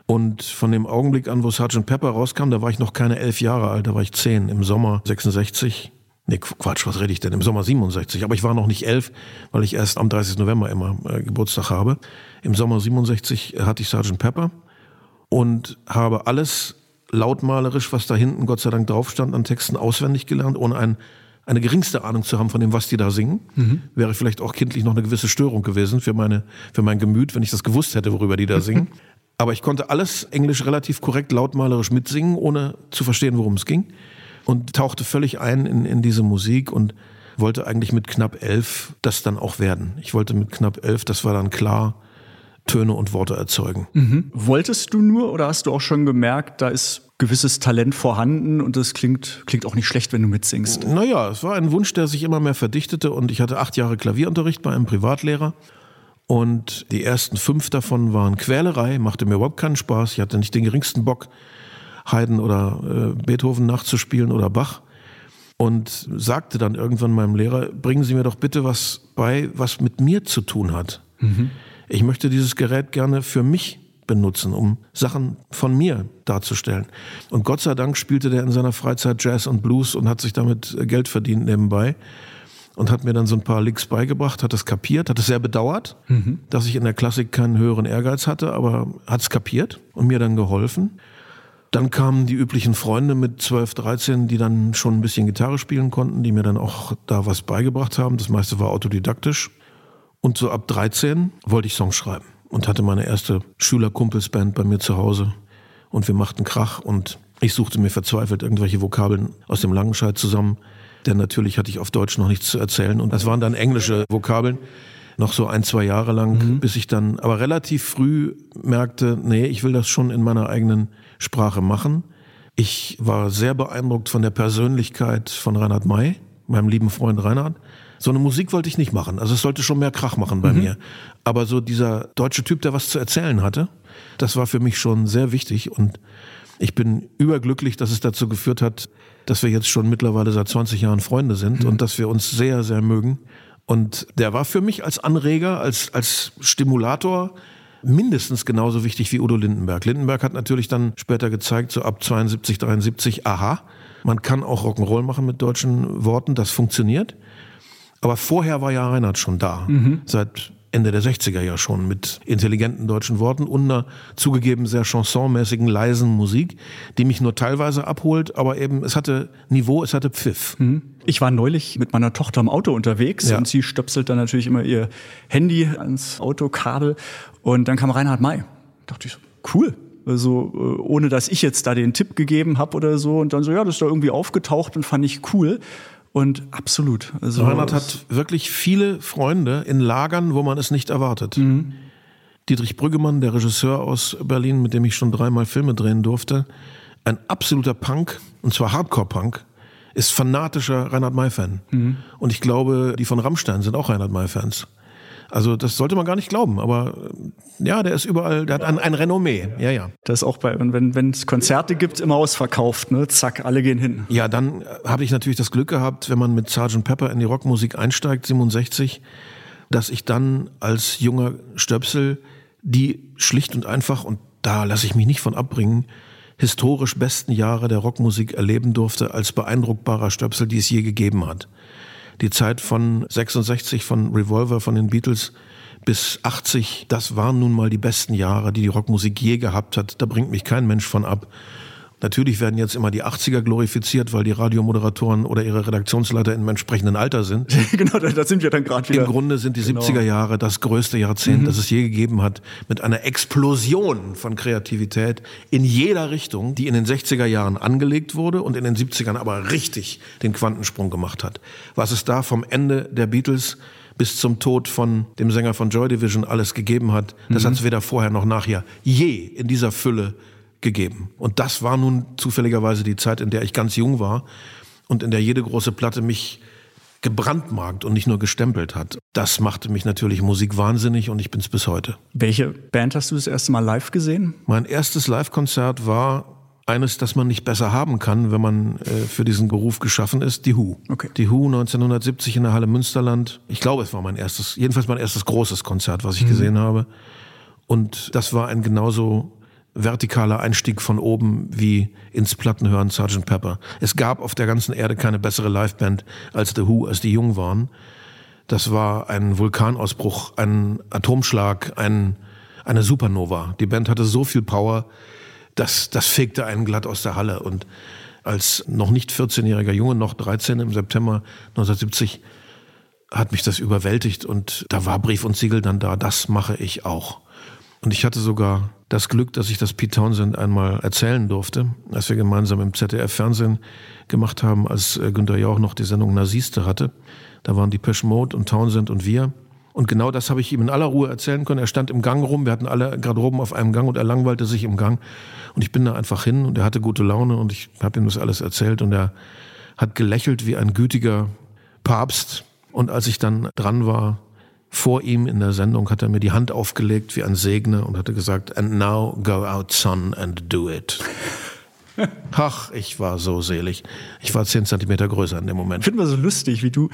Und von dem Augenblick an, wo Sgt. Pepper rauskam, da war ich noch keine elf Jahre alt, da war ich zehn, im Sommer 66. Nee, Quatsch, was rede ich denn? Im Sommer 67. Aber ich war noch nicht elf, weil ich erst am 30. November immer äh, Geburtstag habe. Im Sommer 67 hatte ich Sgt. Pepper und habe alles lautmalerisch, was da hinten Gott sei Dank drauf stand, an Texten auswendig gelernt, ohne ein, eine geringste Ahnung zu haben von dem, was die da singen. Mhm. Wäre vielleicht auch kindlich noch eine gewisse Störung gewesen für, meine, für mein Gemüt, wenn ich das gewusst hätte, worüber die da singen. Aber ich konnte alles Englisch relativ korrekt lautmalerisch mitsingen, ohne zu verstehen, worum es ging. Und tauchte völlig ein in, in diese Musik und wollte eigentlich mit knapp elf das dann auch werden. Ich wollte mit knapp elf, das war dann klar, Töne und Worte erzeugen. Mhm. Wolltest du nur oder hast du auch schon gemerkt, da ist gewisses Talent vorhanden und das klingt, klingt auch nicht schlecht, wenn du mitsingst? Naja, es war ein Wunsch, der sich immer mehr verdichtete und ich hatte acht Jahre Klavierunterricht bei einem Privatlehrer. Und die ersten fünf davon waren Quälerei, machte mir überhaupt keinen Spaß. Ich hatte nicht den geringsten Bock, Haydn oder äh, Beethoven nachzuspielen oder Bach. Und sagte dann irgendwann meinem Lehrer, bringen Sie mir doch bitte was bei, was mit mir zu tun hat. Mhm. Ich möchte dieses Gerät gerne für mich benutzen, um Sachen von mir darzustellen. Und Gott sei Dank spielte der in seiner Freizeit Jazz und Blues und hat sich damit Geld verdient nebenbei und hat mir dann so ein paar Licks beigebracht, hat es kapiert, hat es sehr bedauert, mhm. dass ich in der Klassik keinen höheren Ehrgeiz hatte, aber hat es kapiert und mir dann geholfen. Dann kamen die üblichen Freunde mit 12, 13, die dann schon ein bisschen Gitarre spielen konnten, die mir dann auch da was beigebracht haben. Das meiste war autodidaktisch. Und so ab 13 wollte ich Songs schreiben und hatte meine erste Schülerkumpelsband bei mir zu Hause. Und wir machten Krach und ich suchte mir verzweifelt irgendwelche Vokabeln aus dem Langenscheid zusammen. Denn natürlich hatte ich auf Deutsch noch nichts zu erzählen. Und das waren dann englische Vokabeln. Noch so ein, zwei Jahre lang, mhm. bis ich dann aber relativ früh merkte, nee, ich will das schon in meiner eigenen Sprache machen. Ich war sehr beeindruckt von der Persönlichkeit von Reinhard May, meinem lieben Freund Reinhard. So eine Musik wollte ich nicht machen. Also es sollte schon mehr Krach machen bei mhm. mir. Aber so dieser deutsche Typ, der was zu erzählen hatte, das war für mich schon sehr wichtig und ich bin überglücklich, dass es dazu geführt hat, dass wir jetzt schon mittlerweile seit 20 Jahren Freunde sind mhm. und dass wir uns sehr, sehr mögen. Und der war für mich als Anreger, als, als Stimulator mindestens genauso wichtig wie Udo Lindenberg. Lindenberg hat natürlich dann später gezeigt, so ab 72, 73, aha, man kann auch Rock'n'Roll machen mit deutschen Worten, das funktioniert. Aber vorher war ja Reinhard schon da. Mhm. Seit Ende der 60er ja schon mit intelligenten deutschen Worten und einer zugegeben sehr chansonmäßigen, leisen Musik, die mich nur teilweise abholt, aber eben es hatte Niveau, es hatte Pfiff. Mhm. Ich war neulich mit meiner Tochter im Auto unterwegs ja. und sie stöpselt dann natürlich immer ihr Handy ans Autokabel und dann kam Reinhard May dachte ich, cool. Also äh, ohne dass ich jetzt da den Tipp gegeben habe oder so. Und dann so, ja, das ist da irgendwie aufgetaucht und fand ich cool. Und absolut. Also Reinhard hat wirklich viele Freunde in Lagern, wo man es nicht erwartet. Mhm. Dietrich Brüggemann, der Regisseur aus Berlin, mit dem ich schon dreimal Filme drehen durfte, ein absoluter Punk, und zwar Hardcore-Punk, ist fanatischer Reinhard May-Fan. Mhm. Und ich glaube, die von Rammstein sind auch Reinhard May-Fans. Also das sollte man gar nicht glauben, aber äh, ja, der ist überall, der hat ein, ein Renommee. Ja, ja. Das ist auch bei, wenn wenn es Konzerte gibt, immer ausverkauft, ne? Zack, alle gehen hin. Ja, dann äh, habe ich natürlich das Glück gehabt, wenn man mit Sgt. Pepper in die Rockmusik einsteigt, 67, dass ich dann als junger Stöpsel die schlicht und einfach, und da lasse ich mich nicht von abbringen, historisch besten Jahre der Rockmusik erleben durfte als beeindruckbarer Stöpsel, die es je gegeben hat. Die Zeit von 66 von Revolver von den Beatles bis 80, das waren nun mal die besten Jahre, die die Rockmusik je gehabt hat. Da bringt mich kein Mensch von ab. Natürlich werden jetzt immer die 80er glorifiziert, weil die Radiomoderatoren oder ihre Redaktionsleiter im entsprechenden Alter sind. genau, da sind wir dann gerade wieder. Im Grunde sind die genau. 70er Jahre das größte Jahrzehnt, mhm. das es je gegeben hat, mit einer Explosion von Kreativität in jeder Richtung, die in den 60er Jahren angelegt wurde und in den 70ern aber richtig den Quantensprung gemacht hat. Was es da vom Ende der Beatles bis zum Tod von dem Sänger von Joy Division alles gegeben hat, das mhm. hat es weder vorher noch nachher je in dieser Fülle gegeben. Und das war nun zufälligerweise die Zeit, in der ich ganz jung war und in der jede große Platte mich gebrandmarkt und nicht nur gestempelt hat. Das machte mich natürlich Musik wahnsinnig und ich bin es bis heute. Welche Band hast du das erste Mal live gesehen? Mein erstes Live-Konzert war eines, das man nicht besser haben kann, wenn man äh, für diesen Beruf geschaffen ist, die Who. Okay. Die Who 1970 in der Halle Münsterland. Ich glaube, es war mein erstes, jedenfalls mein erstes großes Konzert, was ich mhm. gesehen habe. Und das war ein genauso vertikaler Einstieg von oben wie ins Plattenhören Sgt. Pepper. Es gab auf der ganzen Erde keine bessere Liveband als The Who, als die jung waren. Das war ein Vulkanausbruch, ein Atomschlag, ein, eine Supernova. Die Band hatte so viel Power, dass das fegte einen glatt aus der Halle. Und als noch nicht 14-jähriger Junge, noch 13 im September 1970, hat mich das überwältigt und da war Brief und Siegel dann da, das mache ich auch. Und ich hatte sogar das Glück, dass ich das Pete Townsend einmal erzählen durfte, als wir gemeinsam im ZDF-Fernsehen gemacht haben, als äh, Günter Jauch noch die Sendung Nasiste hatte. Da waren die Pesh Mode und Townsend und wir. Und genau das habe ich ihm in aller Ruhe erzählen können. Er stand im Gang rum, wir hatten alle gerade oben auf einem Gang und er langweilte sich im Gang. Und ich bin da einfach hin und er hatte gute Laune und ich habe ihm das alles erzählt und er hat gelächelt wie ein gütiger Papst. Und als ich dann dran war, vor ihm in der Sendung hat er mir die Hand aufgelegt wie ein Segner und hatte gesagt, and now go out son and do it. Ach, ich war so selig. Ich war zehn Zentimeter größer in dem Moment. Ich finde mal so lustig, wie du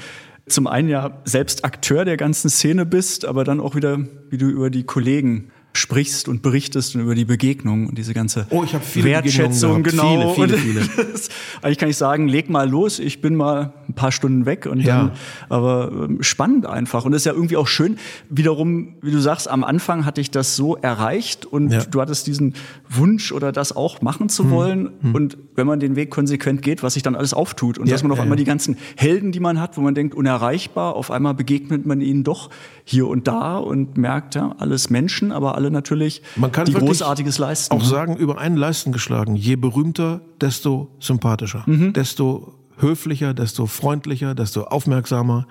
zum einen ja selbst Akteur der ganzen Szene bist, aber dann auch wieder, wie du über die Kollegen sprichst und berichtest und über die Begegnung und diese ganze oh, ich viele Wertschätzung, genau. Viele, viele, viele. Das, eigentlich kann ich sagen, leg mal los, ich bin mal ein paar Stunden weg und ja. dann, aber ähm, spannend einfach. Und es ist ja irgendwie auch schön, wiederum, wie du sagst, am Anfang hatte ich das so erreicht und ja. du hattest diesen Wunsch oder das auch machen zu hm. wollen. Hm. Und wenn man den Weg konsequent geht, was sich dann alles auftut und ja, dass man auf einmal die ganzen Helden, die man hat, wo man denkt, unerreichbar, auf einmal begegnet man ihnen doch hier und da und merkt, ja, alles Menschen, aber alle natürlich, Man kann die Großartiges leisten. Auch sagen, über einen Leisten geschlagen, je berühmter, desto sympathischer, mhm. desto höflicher, desto freundlicher, desto aufmerksamer.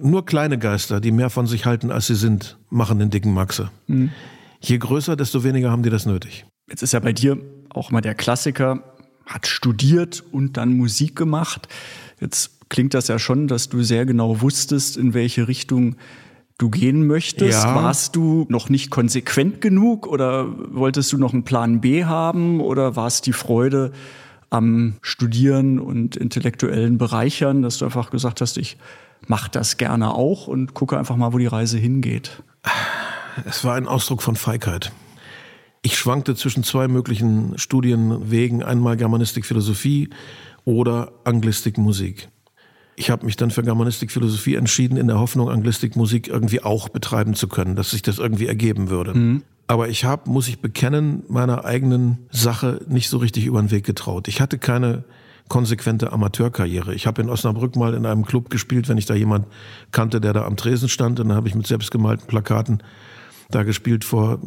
Nur kleine Geister, die mehr von sich halten, als sie sind, machen den dicken Maxe. Mhm. Je größer, desto weniger haben die das nötig. Jetzt ist ja bei dir auch mal der Klassiker, hat studiert und dann Musik gemacht. Jetzt klingt das ja schon, dass du sehr genau wusstest, in welche Richtung du gehen möchtest? Ja. Warst du noch nicht konsequent genug oder wolltest du noch einen Plan B haben oder war es die Freude am Studieren und intellektuellen Bereichern, dass du einfach gesagt hast, ich mache das gerne auch und gucke einfach mal, wo die Reise hingeht? Es war ein Ausdruck von Feigheit. Ich schwankte zwischen zwei möglichen Studienwegen, einmal Germanistik, Philosophie oder Anglistik, Musik. Ich habe mich dann für Germanistik Philosophie entschieden, in der Hoffnung, Anglistik Musik irgendwie auch betreiben zu können, dass sich das irgendwie ergeben würde. Mhm. Aber ich habe, muss ich bekennen, meiner eigenen Sache nicht so richtig über den Weg getraut. Ich hatte keine konsequente Amateurkarriere. Ich habe in Osnabrück mal in einem Club gespielt, wenn ich da jemand kannte, der da am Tresen stand, und dann habe ich mit selbstgemalten Plakaten da gespielt vor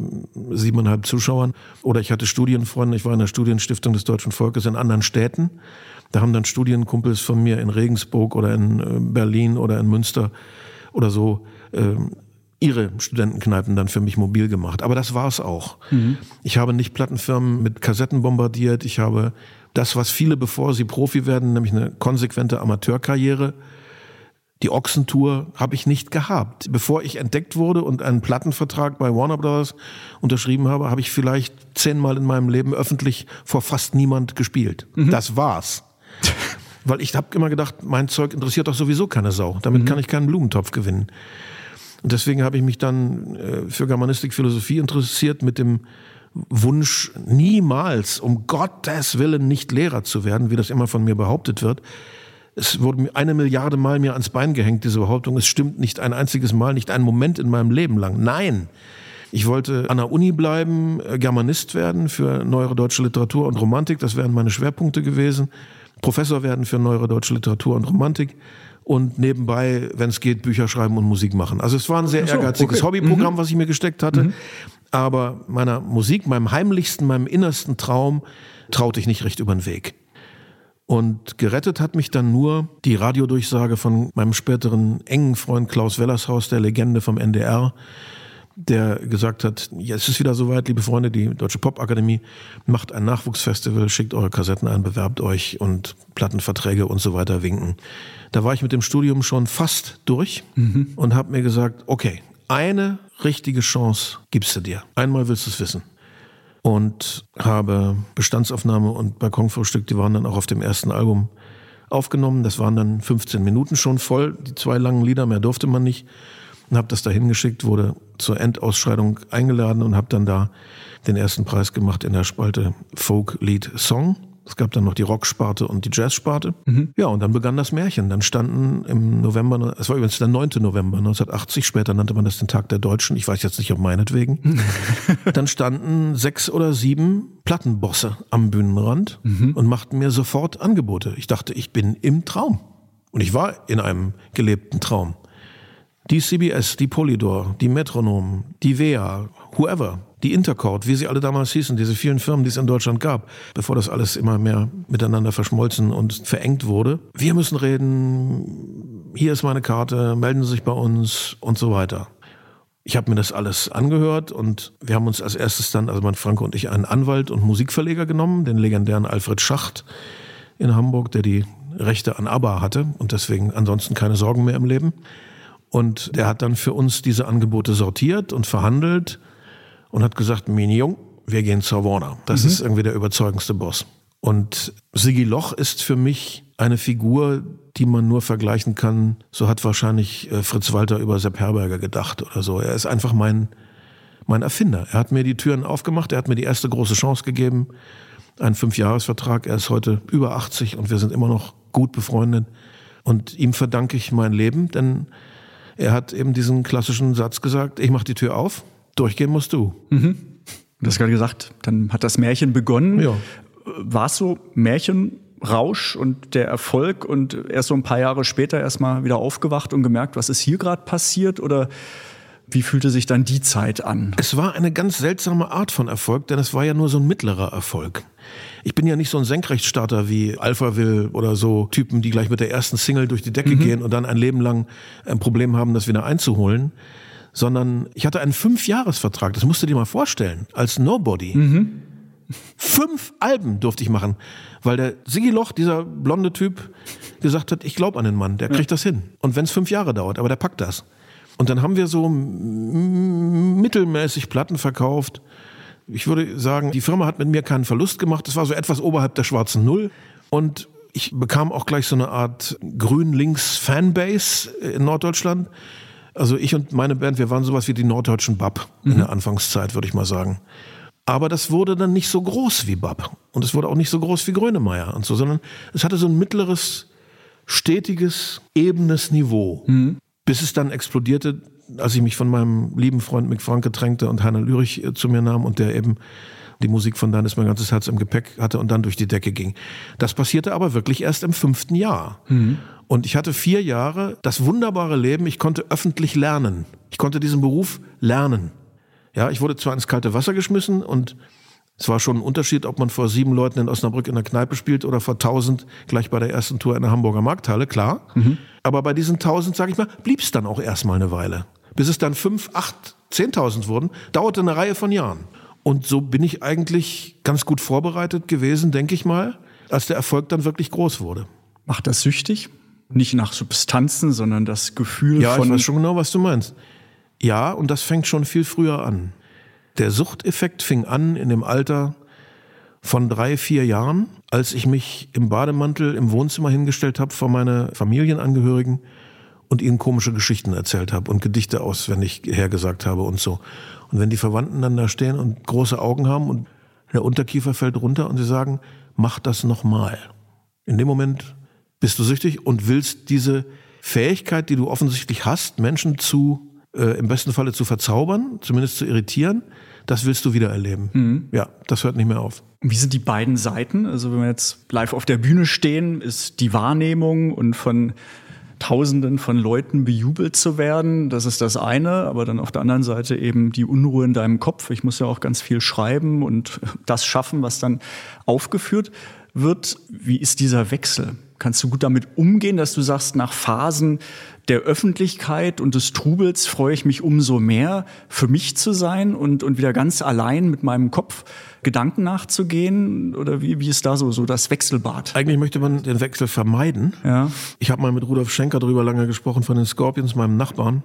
siebeneinhalb Zuschauern. Oder ich hatte Studienfreunde, ich war in der Studienstiftung des Deutschen Volkes in anderen Städten. Da haben dann Studienkumpels von mir in Regensburg oder in äh, Berlin oder in Münster oder so äh, ihre Studentenkneipen dann für mich mobil gemacht. Aber das war's auch. Mhm. Ich habe nicht Plattenfirmen mit Kassetten bombardiert. Ich habe das, was viele, bevor sie Profi werden, nämlich eine konsequente Amateurkarriere, die Ochsentour habe ich nicht gehabt. Bevor ich entdeckt wurde und einen Plattenvertrag bei Warner Brothers unterschrieben habe, habe ich vielleicht zehnmal in meinem Leben öffentlich vor fast niemand gespielt. Mhm. Das war's. Weil ich habe immer gedacht, mein Zeug interessiert doch sowieso keine Sau. Damit mhm. kann ich keinen Blumentopf gewinnen. Und deswegen habe ich mich dann äh, für Germanistik, Philosophie interessiert mit dem Wunsch, niemals, um Gottes Willen, nicht Lehrer zu werden, wie das immer von mir behauptet wird. Es wurde eine Milliarde Mal mir ans Bein gehängt, diese Behauptung. Es stimmt nicht ein einziges Mal, nicht einen Moment in meinem Leben lang. Nein! Ich wollte an der Uni bleiben, äh, Germanist werden für neuere deutsche Literatur und Romantik. Das wären meine Schwerpunkte gewesen. Professor werden für neuere deutsche Literatur und Romantik und nebenbei, wenn es geht, Bücher schreiben und Musik machen. Also es war ein sehr so, ehrgeiziges okay. Hobbyprogramm, mhm. was ich mir gesteckt hatte. Mhm. Aber meiner Musik, meinem heimlichsten, meinem innersten Traum traute ich nicht recht über den Weg. Und gerettet hat mich dann nur die Radiodurchsage von meinem späteren engen Freund Klaus Wellershaus, der Legende vom NDR, der gesagt hat, ja, es ist wieder soweit, liebe Freunde, die Deutsche Popakademie macht ein Nachwuchsfestival, schickt eure Kassetten ein, bewerbt euch und Plattenverträge und so weiter winken. Da war ich mit dem Studium schon fast durch mhm. und habe mir gesagt, okay, eine richtige Chance gibst du dir. Einmal willst du es wissen. Und habe Bestandsaufnahme und Balkonfrühstück, die waren dann auch auf dem ersten Album aufgenommen. Das waren dann 15 Minuten schon voll, die zwei langen Lieder, mehr durfte man nicht. Und habe das dahin geschickt, wurde zur Endausscheidung eingeladen und habe dann da den ersten Preis gemacht in der Spalte Folk Lead Song. Es gab dann noch die Rocksparte und die Jazzsparte. Mhm. Ja, und dann begann das Märchen. Dann standen im November, es war übrigens der 9. November 1980, später nannte man das den Tag der Deutschen, ich weiß jetzt nicht, ob meinetwegen. dann standen sechs oder sieben Plattenbosse am Bühnenrand mhm. und machten mir sofort Angebote. Ich dachte, ich bin im Traum. Und ich war in einem gelebten Traum. Die CBS, die Polydor, die Metronom, die WEA, whoever, die Intercord, wie sie alle damals hießen, diese vielen Firmen, die es in Deutschland gab, bevor das alles immer mehr miteinander verschmolzen und verengt wurde. Wir müssen reden, hier ist meine Karte, melden Sie sich bei uns und so weiter. Ich habe mir das alles angehört und wir haben uns als erstes dann, also mein Franco und ich, einen Anwalt und Musikverleger genommen, den legendären Alfred Schacht in Hamburg, der die Rechte an ABBA hatte und deswegen ansonsten keine Sorgen mehr im Leben. Und der hat dann für uns diese Angebote sortiert und verhandelt und hat gesagt, Minion, wir gehen zur Warner. Das mhm. ist irgendwie der überzeugendste Boss. Und Sigi Loch ist für mich eine Figur, die man nur vergleichen kann. So hat wahrscheinlich äh, Fritz Walter über Sepp Herberger gedacht oder so. Er ist einfach mein, mein Erfinder. Er hat mir die Türen aufgemacht. Er hat mir die erste große Chance gegeben. Ein Fünfjahresvertrag. Er ist heute über 80 und wir sind immer noch gut befreundet. Und ihm verdanke ich mein Leben, denn er hat eben diesen klassischen Satz gesagt, ich mache die Tür auf, durchgehen musst du. Mhm. Du hast gerade gesagt, dann hat das Märchen begonnen. Ja. War es so Märchenrausch und der Erfolg und erst so ein paar Jahre später erstmal wieder aufgewacht und gemerkt, was ist hier gerade passiert oder wie fühlte sich dann die Zeit an? Es war eine ganz seltsame Art von Erfolg, denn es war ja nur so ein mittlerer Erfolg. Ich bin ja nicht so ein Senkrechtstarter wie Alpha Will oder so Typen, die gleich mit der ersten Single durch die Decke mhm. gehen und dann ein Leben lang ein Problem haben, das wieder einzuholen. Sondern ich hatte einen Fünfjahresvertrag, das musst du dir mal vorstellen, als Nobody. Mhm. Fünf Alben durfte ich machen, weil der Sigi Loch, dieser blonde Typ, gesagt hat, ich glaube an den Mann, der kriegt ja. das hin. Und wenn es fünf Jahre dauert, aber der packt das. Und dann haben wir so mittelmäßig Platten verkauft ich würde sagen, die Firma hat mit mir keinen Verlust gemacht. Das war so etwas oberhalb der schwarzen Null. Und ich bekam auch gleich so eine Art Grün-Links-Fanbase in Norddeutschland. Also ich und meine Band, wir waren sowas wie die norddeutschen Bab mhm. in der Anfangszeit, würde ich mal sagen. Aber das wurde dann nicht so groß wie Bab. Und es wurde auch nicht so groß wie Grönemeyer und so, sondern es hatte so ein mittleres, stetiges, ebenes Niveau. Mhm. Bis es dann explodierte als ich mich von meinem lieben Freund Mick Franke tränkte und Heiner Lürich äh, zu mir nahm und der eben die Musik von Dann ist mein ganzes Herz im Gepäck hatte und dann durch die Decke ging. Das passierte aber wirklich erst im fünften Jahr. Mhm. Und ich hatte vier Jahre das wunderbare Leben, ich konnte öffentlich lernen. Ich konnte diesen Beruf lernen. Ja, ich wurde zwar ins kalte Wasser geschmissen und es war schon ein Unterschied, ob man vor sieben Leuten in Osnabrück in der Kneipe spielt oder vor tausend gleich bei der ersten Tour in der Hamburger Markthalle, klar. Mhm. Aber bei diesen tausend, sag ich mal, blieb es dann auch erstmal eine Weile. Bis es dann fünf, acht, zehntausend wurden, dauerte eine Reihe von Jahren. Und so bin ich eigentlich ganz gut vorbereitet gewesen, denke ich mal, als der Erfolg dann wirklich groß wurde. Macht das süchtig? Nicht nach Substanzen, sondern das Gefühl ja, von. Ja, ich weiß schon genau, was du meinst. Ja, und das fängt schon viel früher an. Der Suchteffekt fing an in dem Alter von drei, vier Jahren, als ich mich im Bademantel im Wohnzimmer hingestellt habe vor meine Familienangehörigen und ihnen komische Geschichten erzählt habe und Gedichte auswendig hergesagt habe und so. Und wenn die Verwandten dann da stehen und große Augen haben und der Unterkiefer fällt runter und sie sagen, mach das nochmal. In dem Moment bist du süchtig und willst diese Fähigkeit, die du offensichtlich hast, Menschen zu, äh, im besten Falle zu verzaubern, zumindest zu irritieren, das willst du wieder erleben. Mhm. Ja, das hört nicht mehr auf. Wie sind die beiden Seiten? Also wenn wir jetzt live auf der Bühne stehen, ist die Wahrnehmung und von Tausenden von Leuten bejubelt zu werden, das ist das eine, aber dann auf der anderen Seite eben die Unruhe in deinem Kopf. Ich muss ja auch ganz viel schreiben und das schaffen, was dann aufgeführt wird. Wie ist dieser Wechsel? Kannst du gut damit umgehen, dass du sagst, nach Phasen der Öffentlichkeit und des Trubels freue ich mich umso mehr, für mich zu sein und, und wieder ganz allein mit meinem Kopf Gedanken nachzugehen? Oder wie, wie ist da so, so das Wechselbad? Eigentlich möchte man den Wechsel vermeiden. Ja. Ich habe mal mit Rudolf Schenker darüber lange gesprochen von den Scorpions, meinem Nachbarn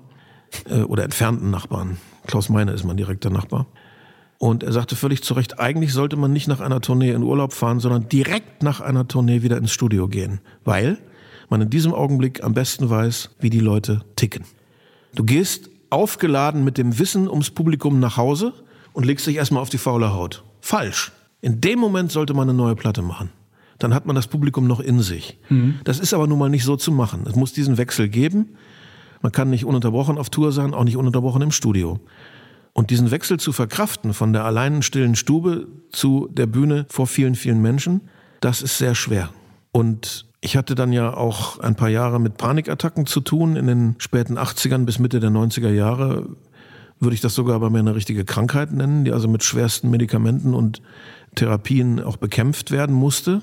äh, oder entfernten Nachbarn. Klaus Meine ist mein direkter Nachbar. Und er sagte völlig zu Recht, eigentlich sollte man nicht nach einer Tournee in Urlaub fahren, sondern direkt nach einer Tournee wieder ins Studio gehen. Weil man in diesem Augenblick am besten weiß, wie die Leute ticken. Du gehst aufgeladen mit dem Wissen ums Publikum nach Hause und legst dich erstmal auf die faule Haut. Falsch. In dem Moment sollte man eine neue Platte machen. Dann hat man das Publikum noch in sich. Mhm. Das ist aber nun mal nicht so zu machen. Es muss diesen Wechsel geben. Man kann nicht ununterbrochen auf Tour sein, auch nicht ununterbrochen im Studio. Und diesen Wechsel zu verkraften von der alleinen stillen Stube zu der Bühne vor vielen, vielen Menschen, das ist sehr schwer. Und ich hatte dann ja auch ein paar Jahre mit Panikattacken zu tun. In den späten 80ern bis Mitte der 90er Jahre würde ich das sogar bei mir eine richtige Krankheit nennen, die also mit schwersten Medikamenten und Therapien auch bekämpft werden musste.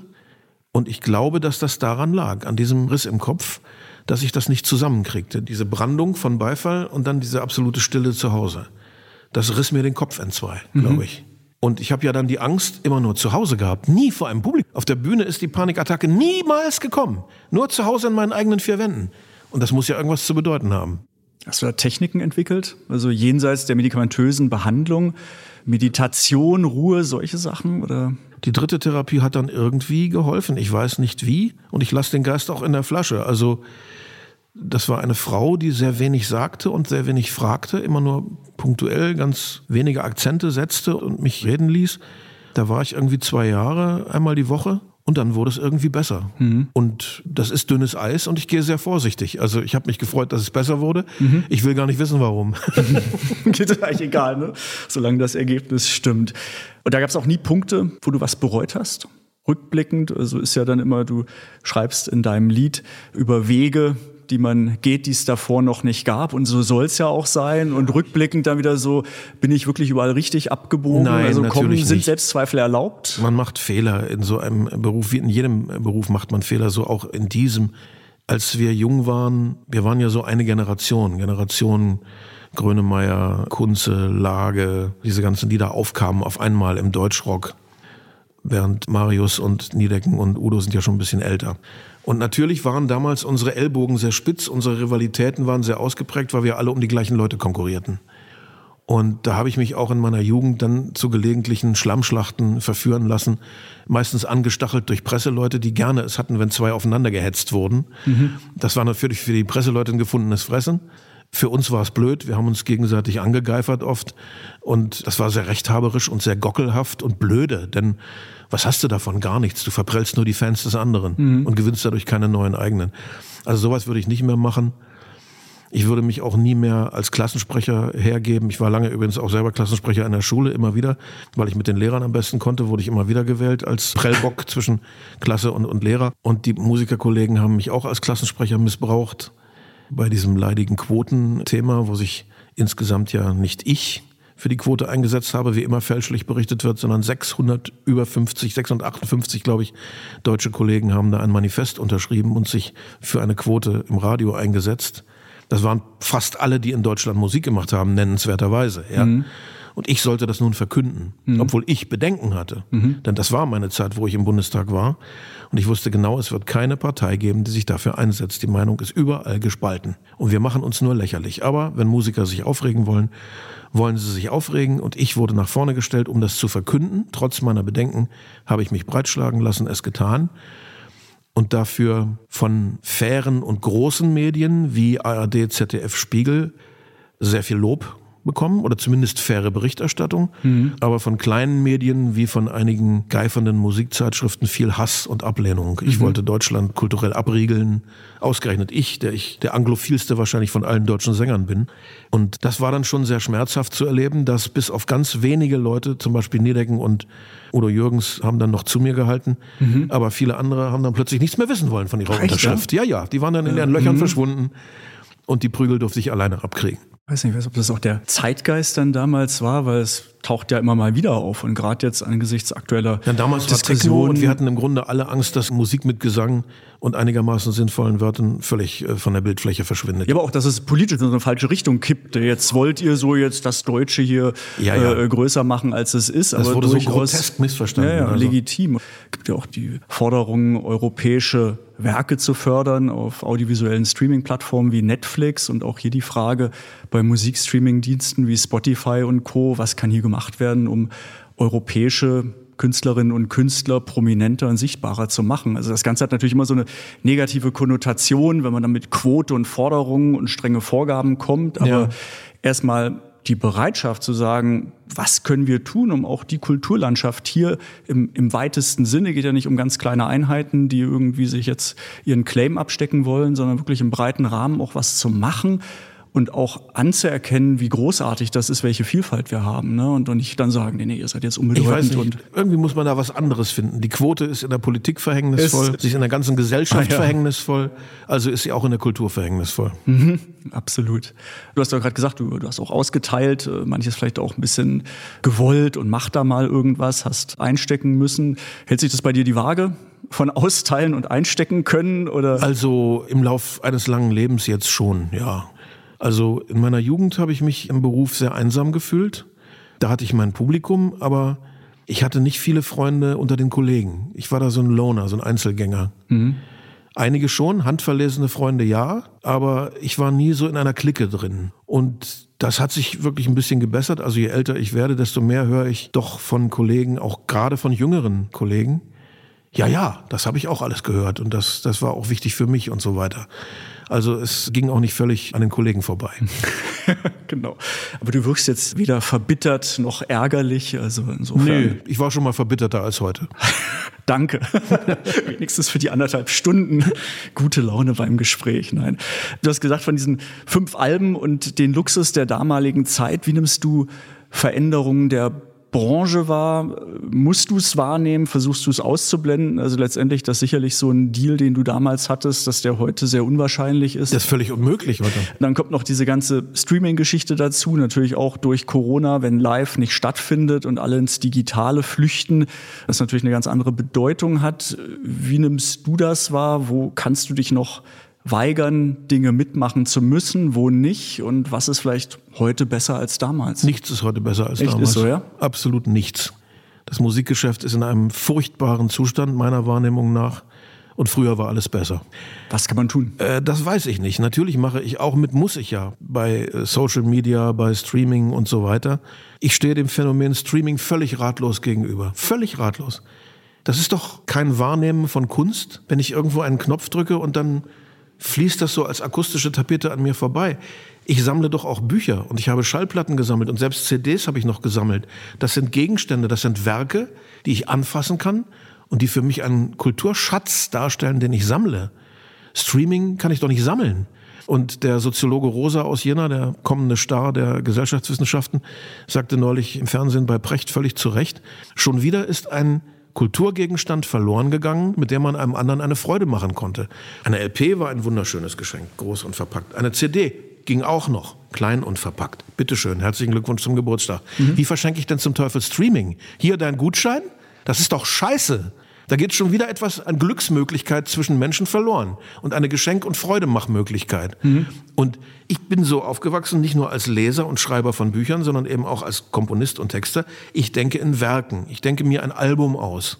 Und ich glaube, dass das daran lag, an diesem Riss im Kopf, dass ich das nicht zusammenkriegte. Diese Brandung von Beifall und dann diese absolute Stille zu Hause das riss mir den Kopf entzwei, glaube mhm. ich. Und ich habe ja dann die Angst immer nur zu Hause gehabt, nie vor einem Publikum. Auf der Bühne ist die Panikattacke niemals gekommen. Nur zu Hause in meinen eigenen vier Wänden. Und das muss ja irgendwas zu bedeuten haben. Hast du da Techniken entwickelt? Also jenseits der medikamentösen Behandlung, Meditation, Ruhe, solche Sachen oder? Die dritte Therapie hat dann irgendwie geholfen. Ich weiß nicht wie. Und ich lasse den Geist auch in der Flasche. Also das war eine Frau, die sehr wenig sagte und sehr wenig fragte, immer nur punktuell ganz wenige Akzente setzte und mich reden ließ. Da war ich irgendwie zwei Jahre, einmal die Woche. Und dann wurde es irgendwie besser. Mhm. Und das ist dünnes Eis und ich gehe sehr vorsichtig. Also ich habe mich gefreut, dass es besser wurde. Mhm. Ich will gar nicht wissen, warum. Geht eigentlich egal, ne? solange das Ergebnis stimmt. Und da gab es auch nie Punkte, wo du was bereut hast? Rückblickend, also ist ja dann immer, du schreibst in deinem Lied über Wege, die man geht, die es davor noch nicht gab. Und so soll es ja auch sein. Und rückblickend dann wieder so, bin ich wirklich überall richtig abgebogen? Nein, also kommen, sind nicht. Selbstzweifel erlaubt? Man macht Fehler in so einem Beruf, wie in jedem Beruf macht man Fehler, so auch in diesem. Als wir jung waren, wir waren ja so eine Generation, Generation Grönemeyer, Kunze, Lage, diese ganzen, die da aufkamen auf einmal im Deutschrock. Während Marius und Niedecken und Udo sind ja schon ein bisschen älter. Und natürlich waren damals unsere Ellbogen sehr spitz, unsere Rivalitäten waren sehr ausgeprägt, weil wir alle um die gleichen Leute konkurrierten. Und da habe ich mich auch in meiner Jugend dann zu gelegentlichen Schlammschlachten verführen lassen, meistens angestachelt durch Presseleute, die gerne es hatten, wenn zwei aufeinander gehetzt wurden. Mhm. Das war natürlich für die Presseleute ein gefundenes Fressen. Für uns war es blöd, wir haben uns gegenseitig angegeifert oft und das war sehr rechthaberisch und sehr gockelhaft und blöde, denn was hast du davon? Gar nichts. Du verprellst nur die Fans des anderen mhm. und gewinnst dadurch keine neuen eigenen. Also sowas würde ich nicht mehr machen. Ich würde mich auch nie mehr als Klassensprecher hergeben. Ich war lange übrigens auch selber Klassensprecher in der Schule, immer wieder, weil ich mit den Lehrern am besten konnte, wurde ich immer wieder gewählt als Prellbock zwischen Klasse und, und Lehrer. Und die Musikerkollegen haben mich auch als Klassensprecher missbraucht bei diesem leidigen Quotenthema, wo sich insgesamt ja nicht ich für die Quote eingesetzt habe, wie immer fälschlich berichtet wird, sondern 600 über 50, 658, glaube ich, deutsche Kollegen haben da ein Manifest unterschrieben und sich für eine Quote im Radio eingesetzt. Das waren fast alle, die in Deutschland Musik gemacht haben, nennenswerterweise. Ja. Mhm. Und ich sollte das nun verkünden, mhm. obwohl ich Bedenken hatte. Mhm. Denn das war meine Zeit, wo ich im Bundestag war. Und ich wusste genau, es wird keine Partei geben, die sich dafür einsetzt. Die Meinung ist überall gespalten. Und wir machen uns nur lächerlich. Aber wenn Musiker sich aufregen wollen, wollen sie sich aufregen. Und ich wurde nach vorne gestellt, um das zu verkünden. Trotz meiner Bedenken habe ich mich breitschlagen lassen, es getan und dafür von fairen und großen Medien wie ARD, ZDF, Spiegel sehr viel Lob bekommen oder zumindest faire Berichterstattung, mhm. aber von kleinen Medien wie von einigen geifernden Musikzeitschriften viel Hass und Ablehnung. Ich mhm. wollte Deutschland kulturell abriegeln, ausgerechnet ich, der ich der anglophilste wahrscheinlich von allen deutschen Sängern bin. Und das war dann schon sehr schmerzhaft zu erleben, dass bis auf ganz wenige Leute, zum Beispiel Niedecken und Udo Jürgens, haben dann noch zu mir gehalten, mhm. aber viele andere haben dann plötzlich nichts mehr wissen wollen von ihrer Echt, Unterschrift. Ja? ja, ja, die waren dann in leeren Löchern mhm. verschwunden und die Prügel durfte ich alleine abkriegen weiß nicht, ob das auch der Zeitgeist dann damals war, weil es taucht ja immer mal wieder auf und gerade jetzt angesichts aktueller ja, damals Diskussionen. War Techno und wir hatten im Grunde alle Angst, dass Musik mit Gesang und einigermaßen sinnvollen Wörtern völlig äh, von der Bildfläche verschwindet. Ja, aber auch, dass es politisch in eine falsche Richtung kippt. Jetzt wollt ihr so jetzt das Deutsche hier ja, ja. Äh, größer machen, als es ist. Das aber wurde so grotesk missverstanden. Ja, ja, also. legitim. Es gibt ja auch die Forderung, europäische Werke zu fördern auf audiovisuellen Streaming-Plattformen wie Netflix und auch hier die Frage bei Musikstreaming-Diensten wie Spotify und Co. Was kann hier gemacht werden, um europäische Künstlerinnen und Künstler prominenter und sichtbarer zu machen. Also das Ganze hat natürlich immer so eine negative Konnotation, wenn man dann mit Quote und Forderungen und strenge Vorgaben kommt. Aber ja. erstmal die Bereitschaft zu sagen, was können wir tun, um auch die Kulturlandschaft hier im, im weitesten Sinne, geht ja nicht um ganz kleine Einheiten, die irgendwie sich jetzt ihren Claim abstecken wollen, sondern wirklich im breiten Rahmen auch was zu machen und auch anzuerkennen, wie großartig das ist, welche Vielfalt wir haben. Ne? Und, und nicht dann sagen, nee, nee, ihr seid jetzt unbedeutend. Und irgendwie muss man da was anderes finden. Die Quote ist in der Politik verhängnisvoll, ist, sich in der ganzen Gesellschaft ah, ja. verhängnisvoll, also ist sie auch in der Kultur verhängnisvoll. Mhm, absolut. Du hast doch gerade gesagt, du, du hast auch ausgeteilt, äh, manches vielleicht auch ein bisschen gewollt und mach da mal irgendwas, hast einstecken müssen. Hält sich das bei dir die Waage? von austeilen und einstecken können oder? Also im Lauf eines langen Lebens jetzt schon, ja. Also in meiner Jugend habe ich mich im Beruf sehr einsam gefühlt. Da hatte ich mein Publikum, aber ich hatte nicht viele Freunde unter den Kollegen. Ich war da so ein Loner, so ein Einzelgänger. Mhm. Einige schon, handverlesene Freunde ja, aber ich war nie so in einer Clique drin. Und das hat sich wirklich ein bisschen gebessert. Also je älter ich werde, desto mehr höre ich doch von Kollegen, auch gerade von jüngeren Kollegen. Ja, ja, das habe ich auch alles gehört und das, das war auch wichtig für mich und so weiter. Also es ging auch nicht völlig an den Kollegen vorbei. genau. Aber du wirkst jetzt weder verbittert noch ärgerlich. Also insofern. Nee, ich war schon mal verbitterter als heute. Danke. Wenigstens für die anderthalb Stunden gute Laune beim Gespräch. Nein. Du hast gesagt, von diesen fünf Alben und den Luxus der damaligen Zeit, wie nimmst du Veränderungen der Branche war, musst du es wahrnehmen, versuchst du es auszublenden? Also letztendlich das sicherlich so ein Deal, den du damals hattest, dass der heute sehr unwahrscheinlich ist. Das ist völlig unmöglich heute. Dann kommt noch diese ganze Streaming-Geschichte dazu, natürlich auch durch Corona, wenn Live nicht stattfindet und alle ins Digitale flüchten, das natürlich eine ganz andere Bedeutung hat. Wie nimmst du das wahr? Wo kannst du dich noch weigern, Dinge mitmachen zu müssen, wo nicht und was ist vielleicht heute besser als damals? Nichts ist heute besser als Echt, damals. Ist so, ja? Absolut nichts. Das Musikgeschäft ist in einem furchtbaren Zustand meiner Wahrnehmung nach. Und früher war alles besser. Was kann man tun? Äh, das weiß ich nicht. Natürlich mache ich auch mit, muss ich ja, bei äh, Social Media, bei Streaming und so weiter. Ich stehe dem Phänomen Streaming völlig ratlos gegenüber. Völlig ratlos. Das ist doch kein Wahrnehmen von Kunst, wenn ich irgendwo einen Knopf drücke und dann fließt das so als akustische Tapete an mir vorbei. Ich sammle doch auch Bücher und ich habe Schallplatten gesammelt und selbst CDs habe ich noch gesammelt. Das sind Gegenstände, das sind Werke, die ich anfassen kann und die für mich einen Kulturschatz darstellen, den ich sammle. Streaming kann ich doch nicht sammeln. Und der Soziologe Rosa aus Jena, der kommende Star der Gesellschaftswissenschaften, sagte neulich im Fernsehen bei Precht völlig zu Recht, schon wieder ist ein Kulturgegenstand verloren gegangen, mit dem man einem anderen eine Freude machen konnte. Eine LP war ein wunderschönes Geschenk, groß und verpackt. Eine CD ging auch noch. klein und verpackt. Bitteschön, herzlichen Glückwunsch zum Geburtstag. Mhm. Wie verschenke ich denn zum Teufel Streaming? Hier dein Gutschein? Das ist doch scheiße. Da geht schon wieder etwas an Glücksmöglichkeit zwischen Menschen verloren und eine Geschenk- und Freudemachmöglichkeit. Mhm. Und ich bin so aufgewachsen, nicht nur als Leser und Schreiber von Büchern, sondern eben auch als Komponist und Texter. Ich denke in Werken. Ich denke mir ein Album aus.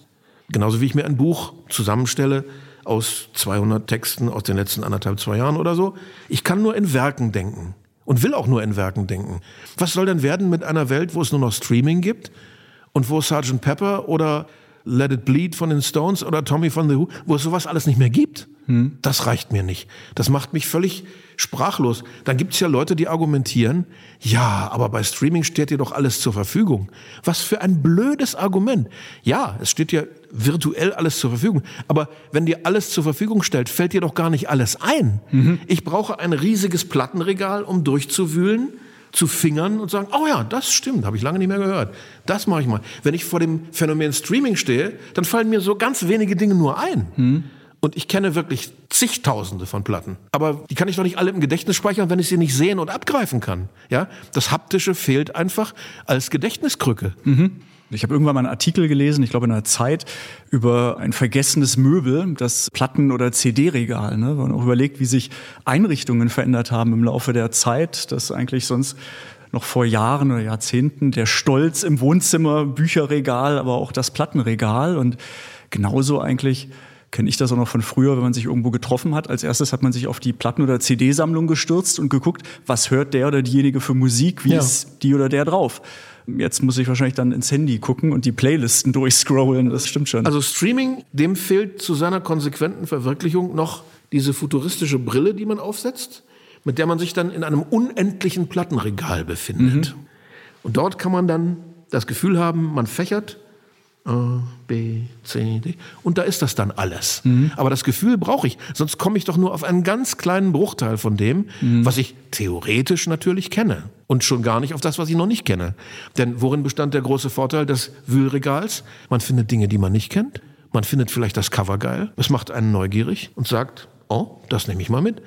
Genauso wie ich mir ein Buch zusammenstelle aus 200 Texten aus den letzten anderthalb, zwei Jahren oder so. Ich kann nur in Werken denken und will auch nur in Werken denken. Was soll denn werden mit einer Welt, wo es nur noch Streaming gibt und wo Sgt. Pepper oder Let It Bleed von den Stones oder Tommy von The Who, wo es sowas alles nicht mehr gibt. Hm. Das reicht mir nicht. Das macht mich völlig sprachlos. Dann gibt es ja Leute, die argumentieren, ja, aber bei Streaming steht dir doch alles zur Verfügung. Was für ein blödes Argument. Ja, es steht dir virtuell alles zur Verfügung. Aber wenn dir alles zur Verfügung stellt, fällt dir doch gar nicht alles ein. Mhm. Ich brauche ein riesiges Plattenregal, um durchzuwühlen zu fingern und sagen, oh ja, das stimmt, habe ich lange nicht mehr gehört. Das mache ich mal. Wenn ich vor dem Phänomen Streaming stehe, dann fallen mir so ganz wenige Dinge nur ein. Hm. Und ich kenne wirklich zigtausende von Platten. Aber die kann ich doch nicht alle im Gedächtnis speichern, wenn ich sie nicht sehen und abgreifen kann. Ja? Das Haptische fehlt einfach als Gedächtniskrücke. Mhm. Ich habe irgendwann mal einen Artikel gelesen, ich glaube in einer Zeit, über ein vergessenes Möbel, das Platten- oder CD-Regal. Ne? Man auch überlegt, wie sich Einrichtungen verändert haben im Laufe der Zeit, dass eigentlich sonst noch vor Jahren oder Jahrzehnten der Stolz im Wohnzimmer, Bücherregal, aber auch das Plattenregal und genauso eigentlich kenne ich das auch noch von früher, wenn man sich irgendwo getroffen hat. Als erstes hat man sich auf die Platten- oder CD-Sammlung gestürzt und geguckt, was hört der oder diejenige für Musik, wie ja. ist die oder der drauf. Jetzt muss ich wahrscheinlich dann ins Handy gucken und die Playlisten durchscrollen. Das stimmt schon. Also Streaming, dem fehlt zu seiner konsequenten Verwirklichung noch diese futuristische Brille, die man aufsetzt, mit der man sich dann in einem unendlichen Plattenregal befindet. Mhm. Und dort kann man dann das Gefühl haben, man fächert A, B, C, D. Und da ist das dann alles. Mhm. Aber das Gefühl brauche ich, sonst komme ich doch nur auf einen ganz kleinen Bruchteil von dem, mhm. was ich theoretisch natürlich kenne. Und schon gar nicht auf das, was ich noch nicht kenne. Denn worin bestand der große Vorteil des Wühlregals? Man findet Dinge, die man nicht kennt. Man findet vielleicht das Cover geil. Es macht einen neugierig und sagt, oh, das nehme ich mal mit.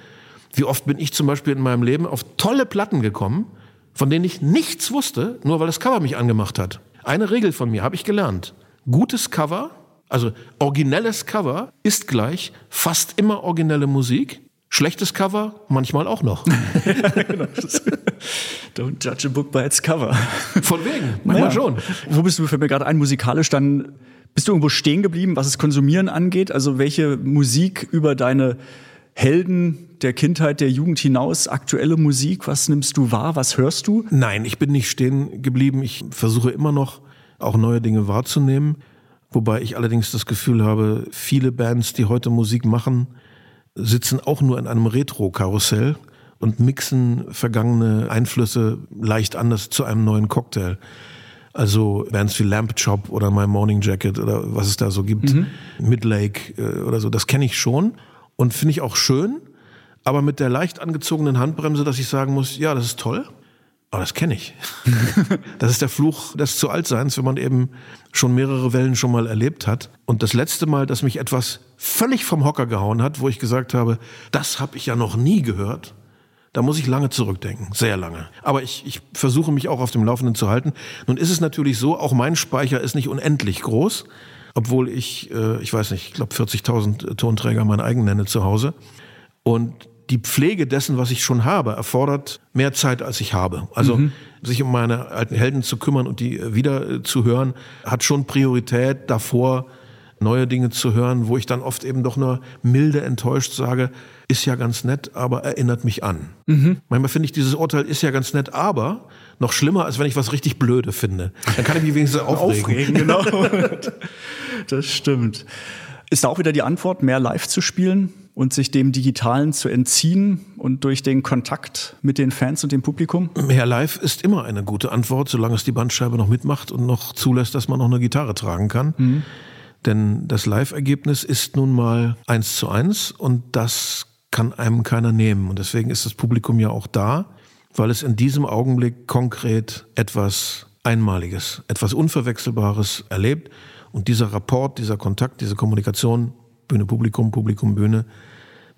Wie oft bin ich zum Beispiel in meinem Leben auf tolle Platten gekommen, von denen ich nichts wusste, nur weil das Cover mich angemacht hat. Eine Regel von mir habe ich gelernt. Gutes Cover, also originelles Cover, ist gleich fast immer originelle Musik. Schlechtes Cover, manchmal auch noch. Don't judge a book by its cover. Von wegen, manchmal ja. schon. Wo bist du, fällt mir gerade ein, musikalisch dann, bist du irgendwo stehen geblieben, was das Konsumieren angeht? Also welche Musik über deine Helden der Kindheit, der Jugend hinaus, aktuelle Musik, was nimmst du wahr, was hörst du? Nein, ich bin nicht stehen geblieben. Ich versuche immer noch auch neue Dinge wahrzunehmen. Wobei ich allerdings das Gefühl habe, viele Bands, die heute Musik machen, sitzen auch nur in einem Retro-Karussell und mixen vergangene Einflüsse leicht anders zu einem neuen Cocktail. Also Bands wie Lamp Chop oder My Morning Jacket oder was es da so gibt, mhm. Midlake äh, oder so, das kenne ich schon und finde ich auch schön, aber mit der leicht angezogenen Handbremse, dass ich sagen muss, ja, das ist toll, aber das kenne ich. das ist der Fluch des zu Altseins, wenn man eben schon mehrere Wellen schon mal erlebt hat. Und das letzte Mal, dass mich etwas völlig vom Hocker gehauen hat, wo ich gesagt habe, das habe ich ja noch nie gehört, da muss ich lange zurückdenken, sehr lange. Aber ich, ich versuche mich auch auf dem Laufenden zu halten. Nun ist es natürlich so, auch mein Speicher ist nicht unendlich groß, obwohl ich, äh, ich weiß nicht, ich glaube 40.000 Tonträger mein eigen nenne zu Hause. Und die Pflege dessen, was ich schon habe, erfordert mehr Zeit, als ich habe. Also mhm. sich um meine alten Helden zu kümmern und die äh, wieder äh, zu hören, hat schon Priorität davor, neue Dinge zu hören, wo ich dann oft eben doch nur milde enttäuscht sage, ist ja ganz nett, aber erinnert mich an. Mhm. Manchmal finde ich dieses Urteil ist ja ganz nett, aber noch schlimmer, als wenn ich was richtig Blöde finde. Dann kann ich mich wenigstens aufregen. aufregen genau. das stimmt. Ist da auch wieder die Antwort, mehr live zu spielen? und sich dem Digitalen zu entziehen und durch den Kontakt mit den Fans und dem Publikum? Mehr Live ist immer eine gute Antwort, solange es die Bandscheibe noch mitmacht und noch zulässt, dass man noch eine Gitarre tragen kann. Mhm. Denn das Live-Ergebnis ist nun mal eins zu eins und das kann einem keiner nehmen. Und deswegen ist das Publikum ja auch da, weil es in diesem Augenblick konkret etwas Einmaliges, etwas Unverwechselbares erlebt. Und dieser Rapport, dieser Kontakt, diese Kommunikation Bühne Publikum, Publikum Bühne.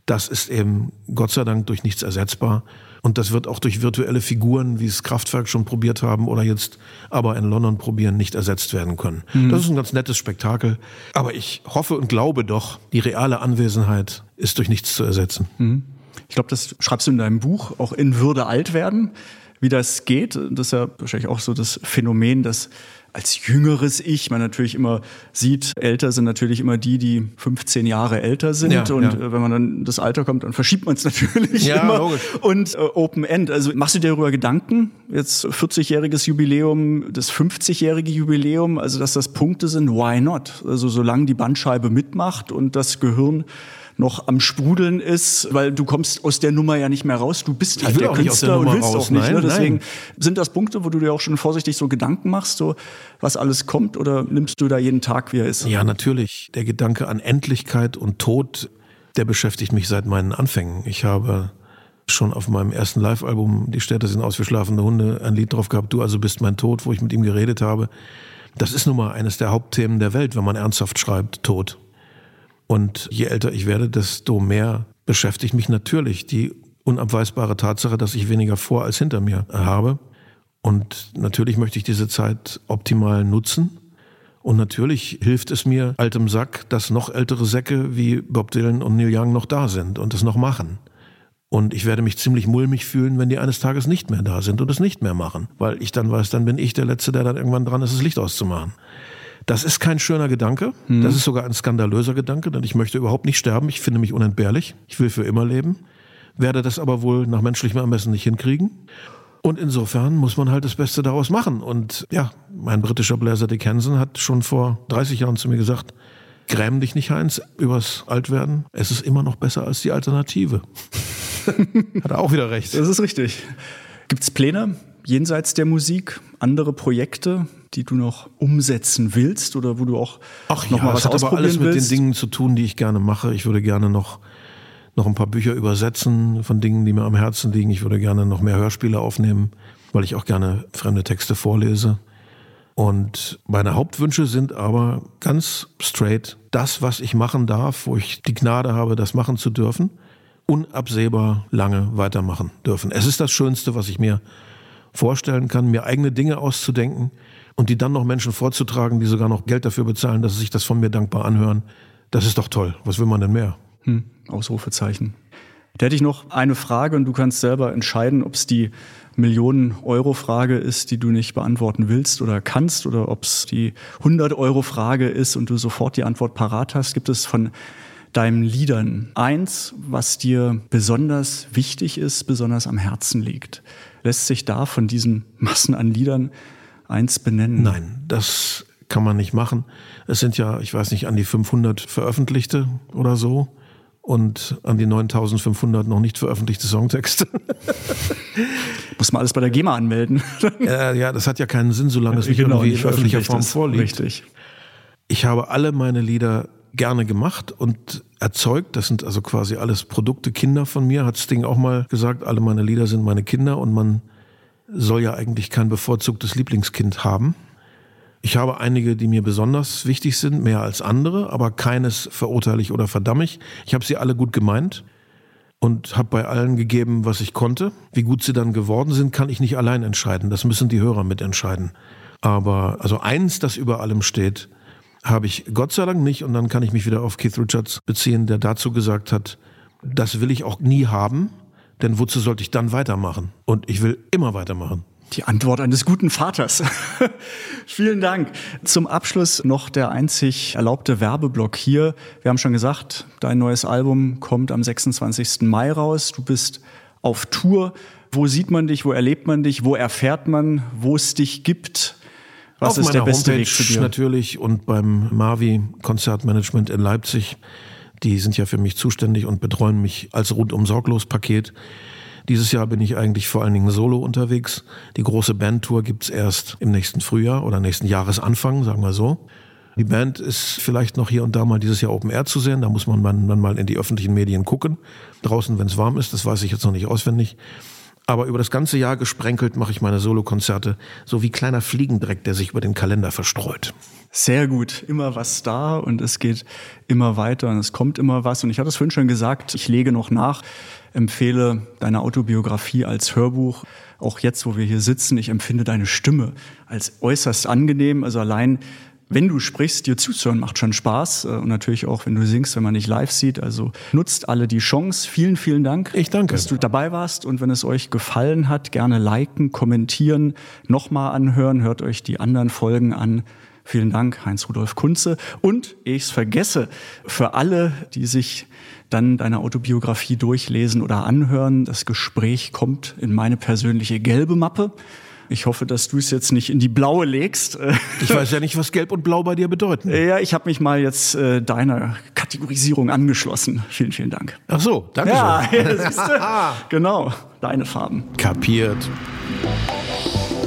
Das ist eben Gott sei Dank durch nichts ersetzbar. Und das wird auch durch virtuelle Figuren, wie es Kraftwerk schon probiert haben oder jetzt aber in London probieren, nicht ersetzt werden können. Mhm. Das ist ein ganz nettes Spektakel. Aber ich hoffe und glaube doch, die reale Anwesenheit ist durch nichts zu ersetzen. Mhm. Ich glaube, das schreibst du in deinem Buch, auch in Würde alt werden, wie das geht. Das ist ja wahrscheinlich auch so das Phänomen, dass als jüngeres Ich man natürlich immer sieht, älter sind natürlich immer die, die 15 Jahre älter sind. Ja, und ja. Äh, wenn man dann das Alter kommt, dann verschiebt man es natürlich ja, immer. Logisch. Und äh, Open End. Also machst du dir darüber Gedanken? Jetzt 40-jähriges Jubiläum, das 50-jährige Jubiläum, also dass das Punkte sind, why not? Also solange die Bandscheibe mitmacht und das Gehirn noch am Sprudeln ist, weil du kommst aus der Nummer ja nicht mehr raus. Du bist halt der Künstler der und willst raus. auch nicht. Ne? Nein, ne? Deswegen nein. sind das Punkte, wo du dir auch schon vorsichtig so Gedanken machst, so was alles kommt, oder nimmst du da jeden Tag, wie er ist? Ja, natürlich. Der Gedanke an Endlichkeit und Tod, der beschäftigt mich seit meinen Anfängen. Ich habe schon auf meinem ersten Live-Album Die Städte sind aus für schlafende Hunde ein Lied drauf gehabt, Du also bist mein Tod, wo ich mit ihm geredet habe. Das ist nun mal eines der Hauptthemen der Welt, wenn man ernsthaft schreibt, Tod. Und je älter ich werde, desto mehr beschäftigt mich natürlich die unabweisbare Tatsache, dass ich weniger vor als hinter mir habe. Und natürlich möchte ich diese Zeit optimal nutzen. Und natürlich hilft es mir, altem Sack, dass noch ältere Säcke wie Bob Dylan und Neil Young noch da sind und es noch machen. Und ich werde mich ziemlich mulmig fühlen, wenn die eines Tages nicht mehr da sind und es nicht mehr machen. Weil ich dann weiß, dann bin ich der Letzte, der dann irgendwann dran ist, das Licht auszumachen. Das ist kein schöner Gedanke. Hm. Das ist sogar ein skandalöser Gedanke, denn ich möchte überhaupt nicht sterben. Ich finde mich unentbehrlich. Ich will für immer leben. Werde das aber wohl nach menschlichem Ermessen nicht hinkriegen. Und insofern muss man halt das Beste daraus machen. Und ja, mein britischer Bläser Dick Hansen hat schon vor 30 Jahren zu mir gesagt, gräm dich nicht, Heinz, übers Altwerden. Es ist immer noch besser als die Alternative. hat er auch wieder recht. Das ist richtig. Gibt es Pläne jenseits der Musik, andere Projekte, die du noch umsetzen willst oder wo du auch Ach noch ja, mal was das hat aber alles mit den Dingen zu tun, die ich gerne mache. Ich würde gerne noch noch ein paar Bücher übersetzen von Dingen, die mir am Herzen liegen. Ich würde gerne noch mehr Hörspiele aufnehmen, weil ich auch gerne fremde Texte vorlese. Und meine Hauptwünsche sind aber ganz straight das, was ich machen darf, wo ich die Gnade habe, das machen zu dürfen, unabsehbar lange weitermachen dürfen. Es ist das Schönste, was ich mir vorstellen kann, mir eigene Dinge auszudenken und die dann noch Menschen vorzutragen, die sogar noch Geld dafür bezahlen, dass sie sich das von mir dankbar anhören. Das ist doch toll. Was will man denn mehr? Hm, Ausrufezeichen. Da hätte ich noch eine Frage und du kannst selber entscheiden, ob es die Millionen-Euro-Frage ist, die du nicht beantworten willst oder kannst, oder ob es die 100-Euro-Frage ist und du sofort die Antwort parat hast. Gibt es von deinen Liedern eins, was dir besonders wichtig ist, besonders am Herzen liegt? Lässt sich da von diesen Massen an Liedern eins benennen? Nein, das kann man nicht machen. Es sind ja, ich weiß nicht, an die 500 veröffentlichte oder so und an die 9500 noch nicht veröffentlichte Songtexte. Muss man alles bei der GEMA anmelden. äh, ja, das hat ja keinen Sinn, solange es nicht genau, irgendwie in öffentlicher Form vorliegt. Richtig. Ich habe alle meine Lieder gerne gemacht und erzeugt. Das sind also quasi alles Produkte, Kinder von mir, hat Sting auch mal gesagt. Alle meine Lieder sind meine Kinder und man soll ja eigentlich kein bevorzugtes Lieblingskind haben. Ich habe einige, die mir besonders wichtig sind, mehr als andere, aber keines verurteile ich oder verdamme ich. Ich habe sie alle gut gemeint und habe bei allen gegeben, was ich konnte. Wie gut sie dann geworden sind, kann ich nicht allein entscheiden. Das müssen die Hörer mitentscheiden. Aber also eins, das über allem steht, habe ich Gott sei Dank nicht. Und dann kann ich mich wieder auf Keith Richards beziehen, der dazu gesagt hat, das will ich auch nie haben, denn wozu sollte ich dann weitermachen? Und ich will immer weitermachen. Die Antwort eines guten Vaters. Vielen Dank. Zum Abschluss noch der einzig erlaubte Werbeblock hier. Wir haben schon gesagt, dein neues Album kommt am 26. Mai raus. Du bist auf Tour. Wo sieht man dich? Wo erlebt man dich? Wo erfährt man, wo es dich gibt? Was Auf ist der beste Homepage Weg zu dir? natürlich und beim Mavi Konzertmanagement in Leipzig. Die sind ja für mich zuständig und betreuen mich als rundum sorglos Paket. Dieses Jahr bin ich eigentlich vor allen Dingen solo unterwegs. Die große Bandtour gibt's erst im nächsten Frühjahr oder nächsten Jahresanfang, sagen wir so. Die Band ist vielleicht noch hier und da mal dieses Jahr Open Air zu sehen. Da muss man dann mal in die öffentlichen Medien gucken. Draußen, wenn es warm ist, das weiß ich jetzt noch nicht auswendig. Aber über das ganze Jahr gesprenkelt mache ich meine Solokonzerte, so wie kleiner Fliegendreck, der sich über den Kalender verstreut. Sehr gut, immer was da und es geht immer weiter und es kommt immer was. Und ich hatte es vorhin schon gesagt, ich lege noch nach, empfehle deine Autobiografie als Hörbuch. Auch jetzt, wo wir hier sitzen, ich empfinde deine Stimme als äußerst angenehm. Also allein wenn du sprichst, dir zuzuhören, macht schon Spaß. Äh, und natürlich auch, wenn du singst, wenn man nicht live sieht. Also nutzt alle die Chance. Vielen, vielen Dank. Ich danke. Dass du dabei warst. Und wenn es euch gefallen hat, gerne liken, kommentieren, nochmal anhören, hört euch die anderen Folgen an. Vielen Dank, Heinz-Rudolf Kunze. Und ich es vergesse, für alle, die sich dann deine Autobiografie durchlesen oder anhören, das Gespräch kommt in meine persönliche gelbe Mappe. Ich hoffe, dass du es jetzt nicht in die blaue legst. Ich weiß ja nicht, was Gelb und Blau bei dir bedeuten. Ja, ich habe mich mal jetzt äh, deiner Kategorisierung angeschlossen. Vielen, vielen Dank. Ach so, danke ja, schön. Ja, genau, deine Farben. Kapiert.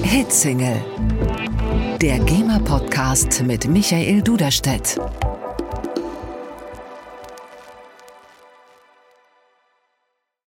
Hitsingle. Der GEMA-Podcast mit Michael Duderstedt.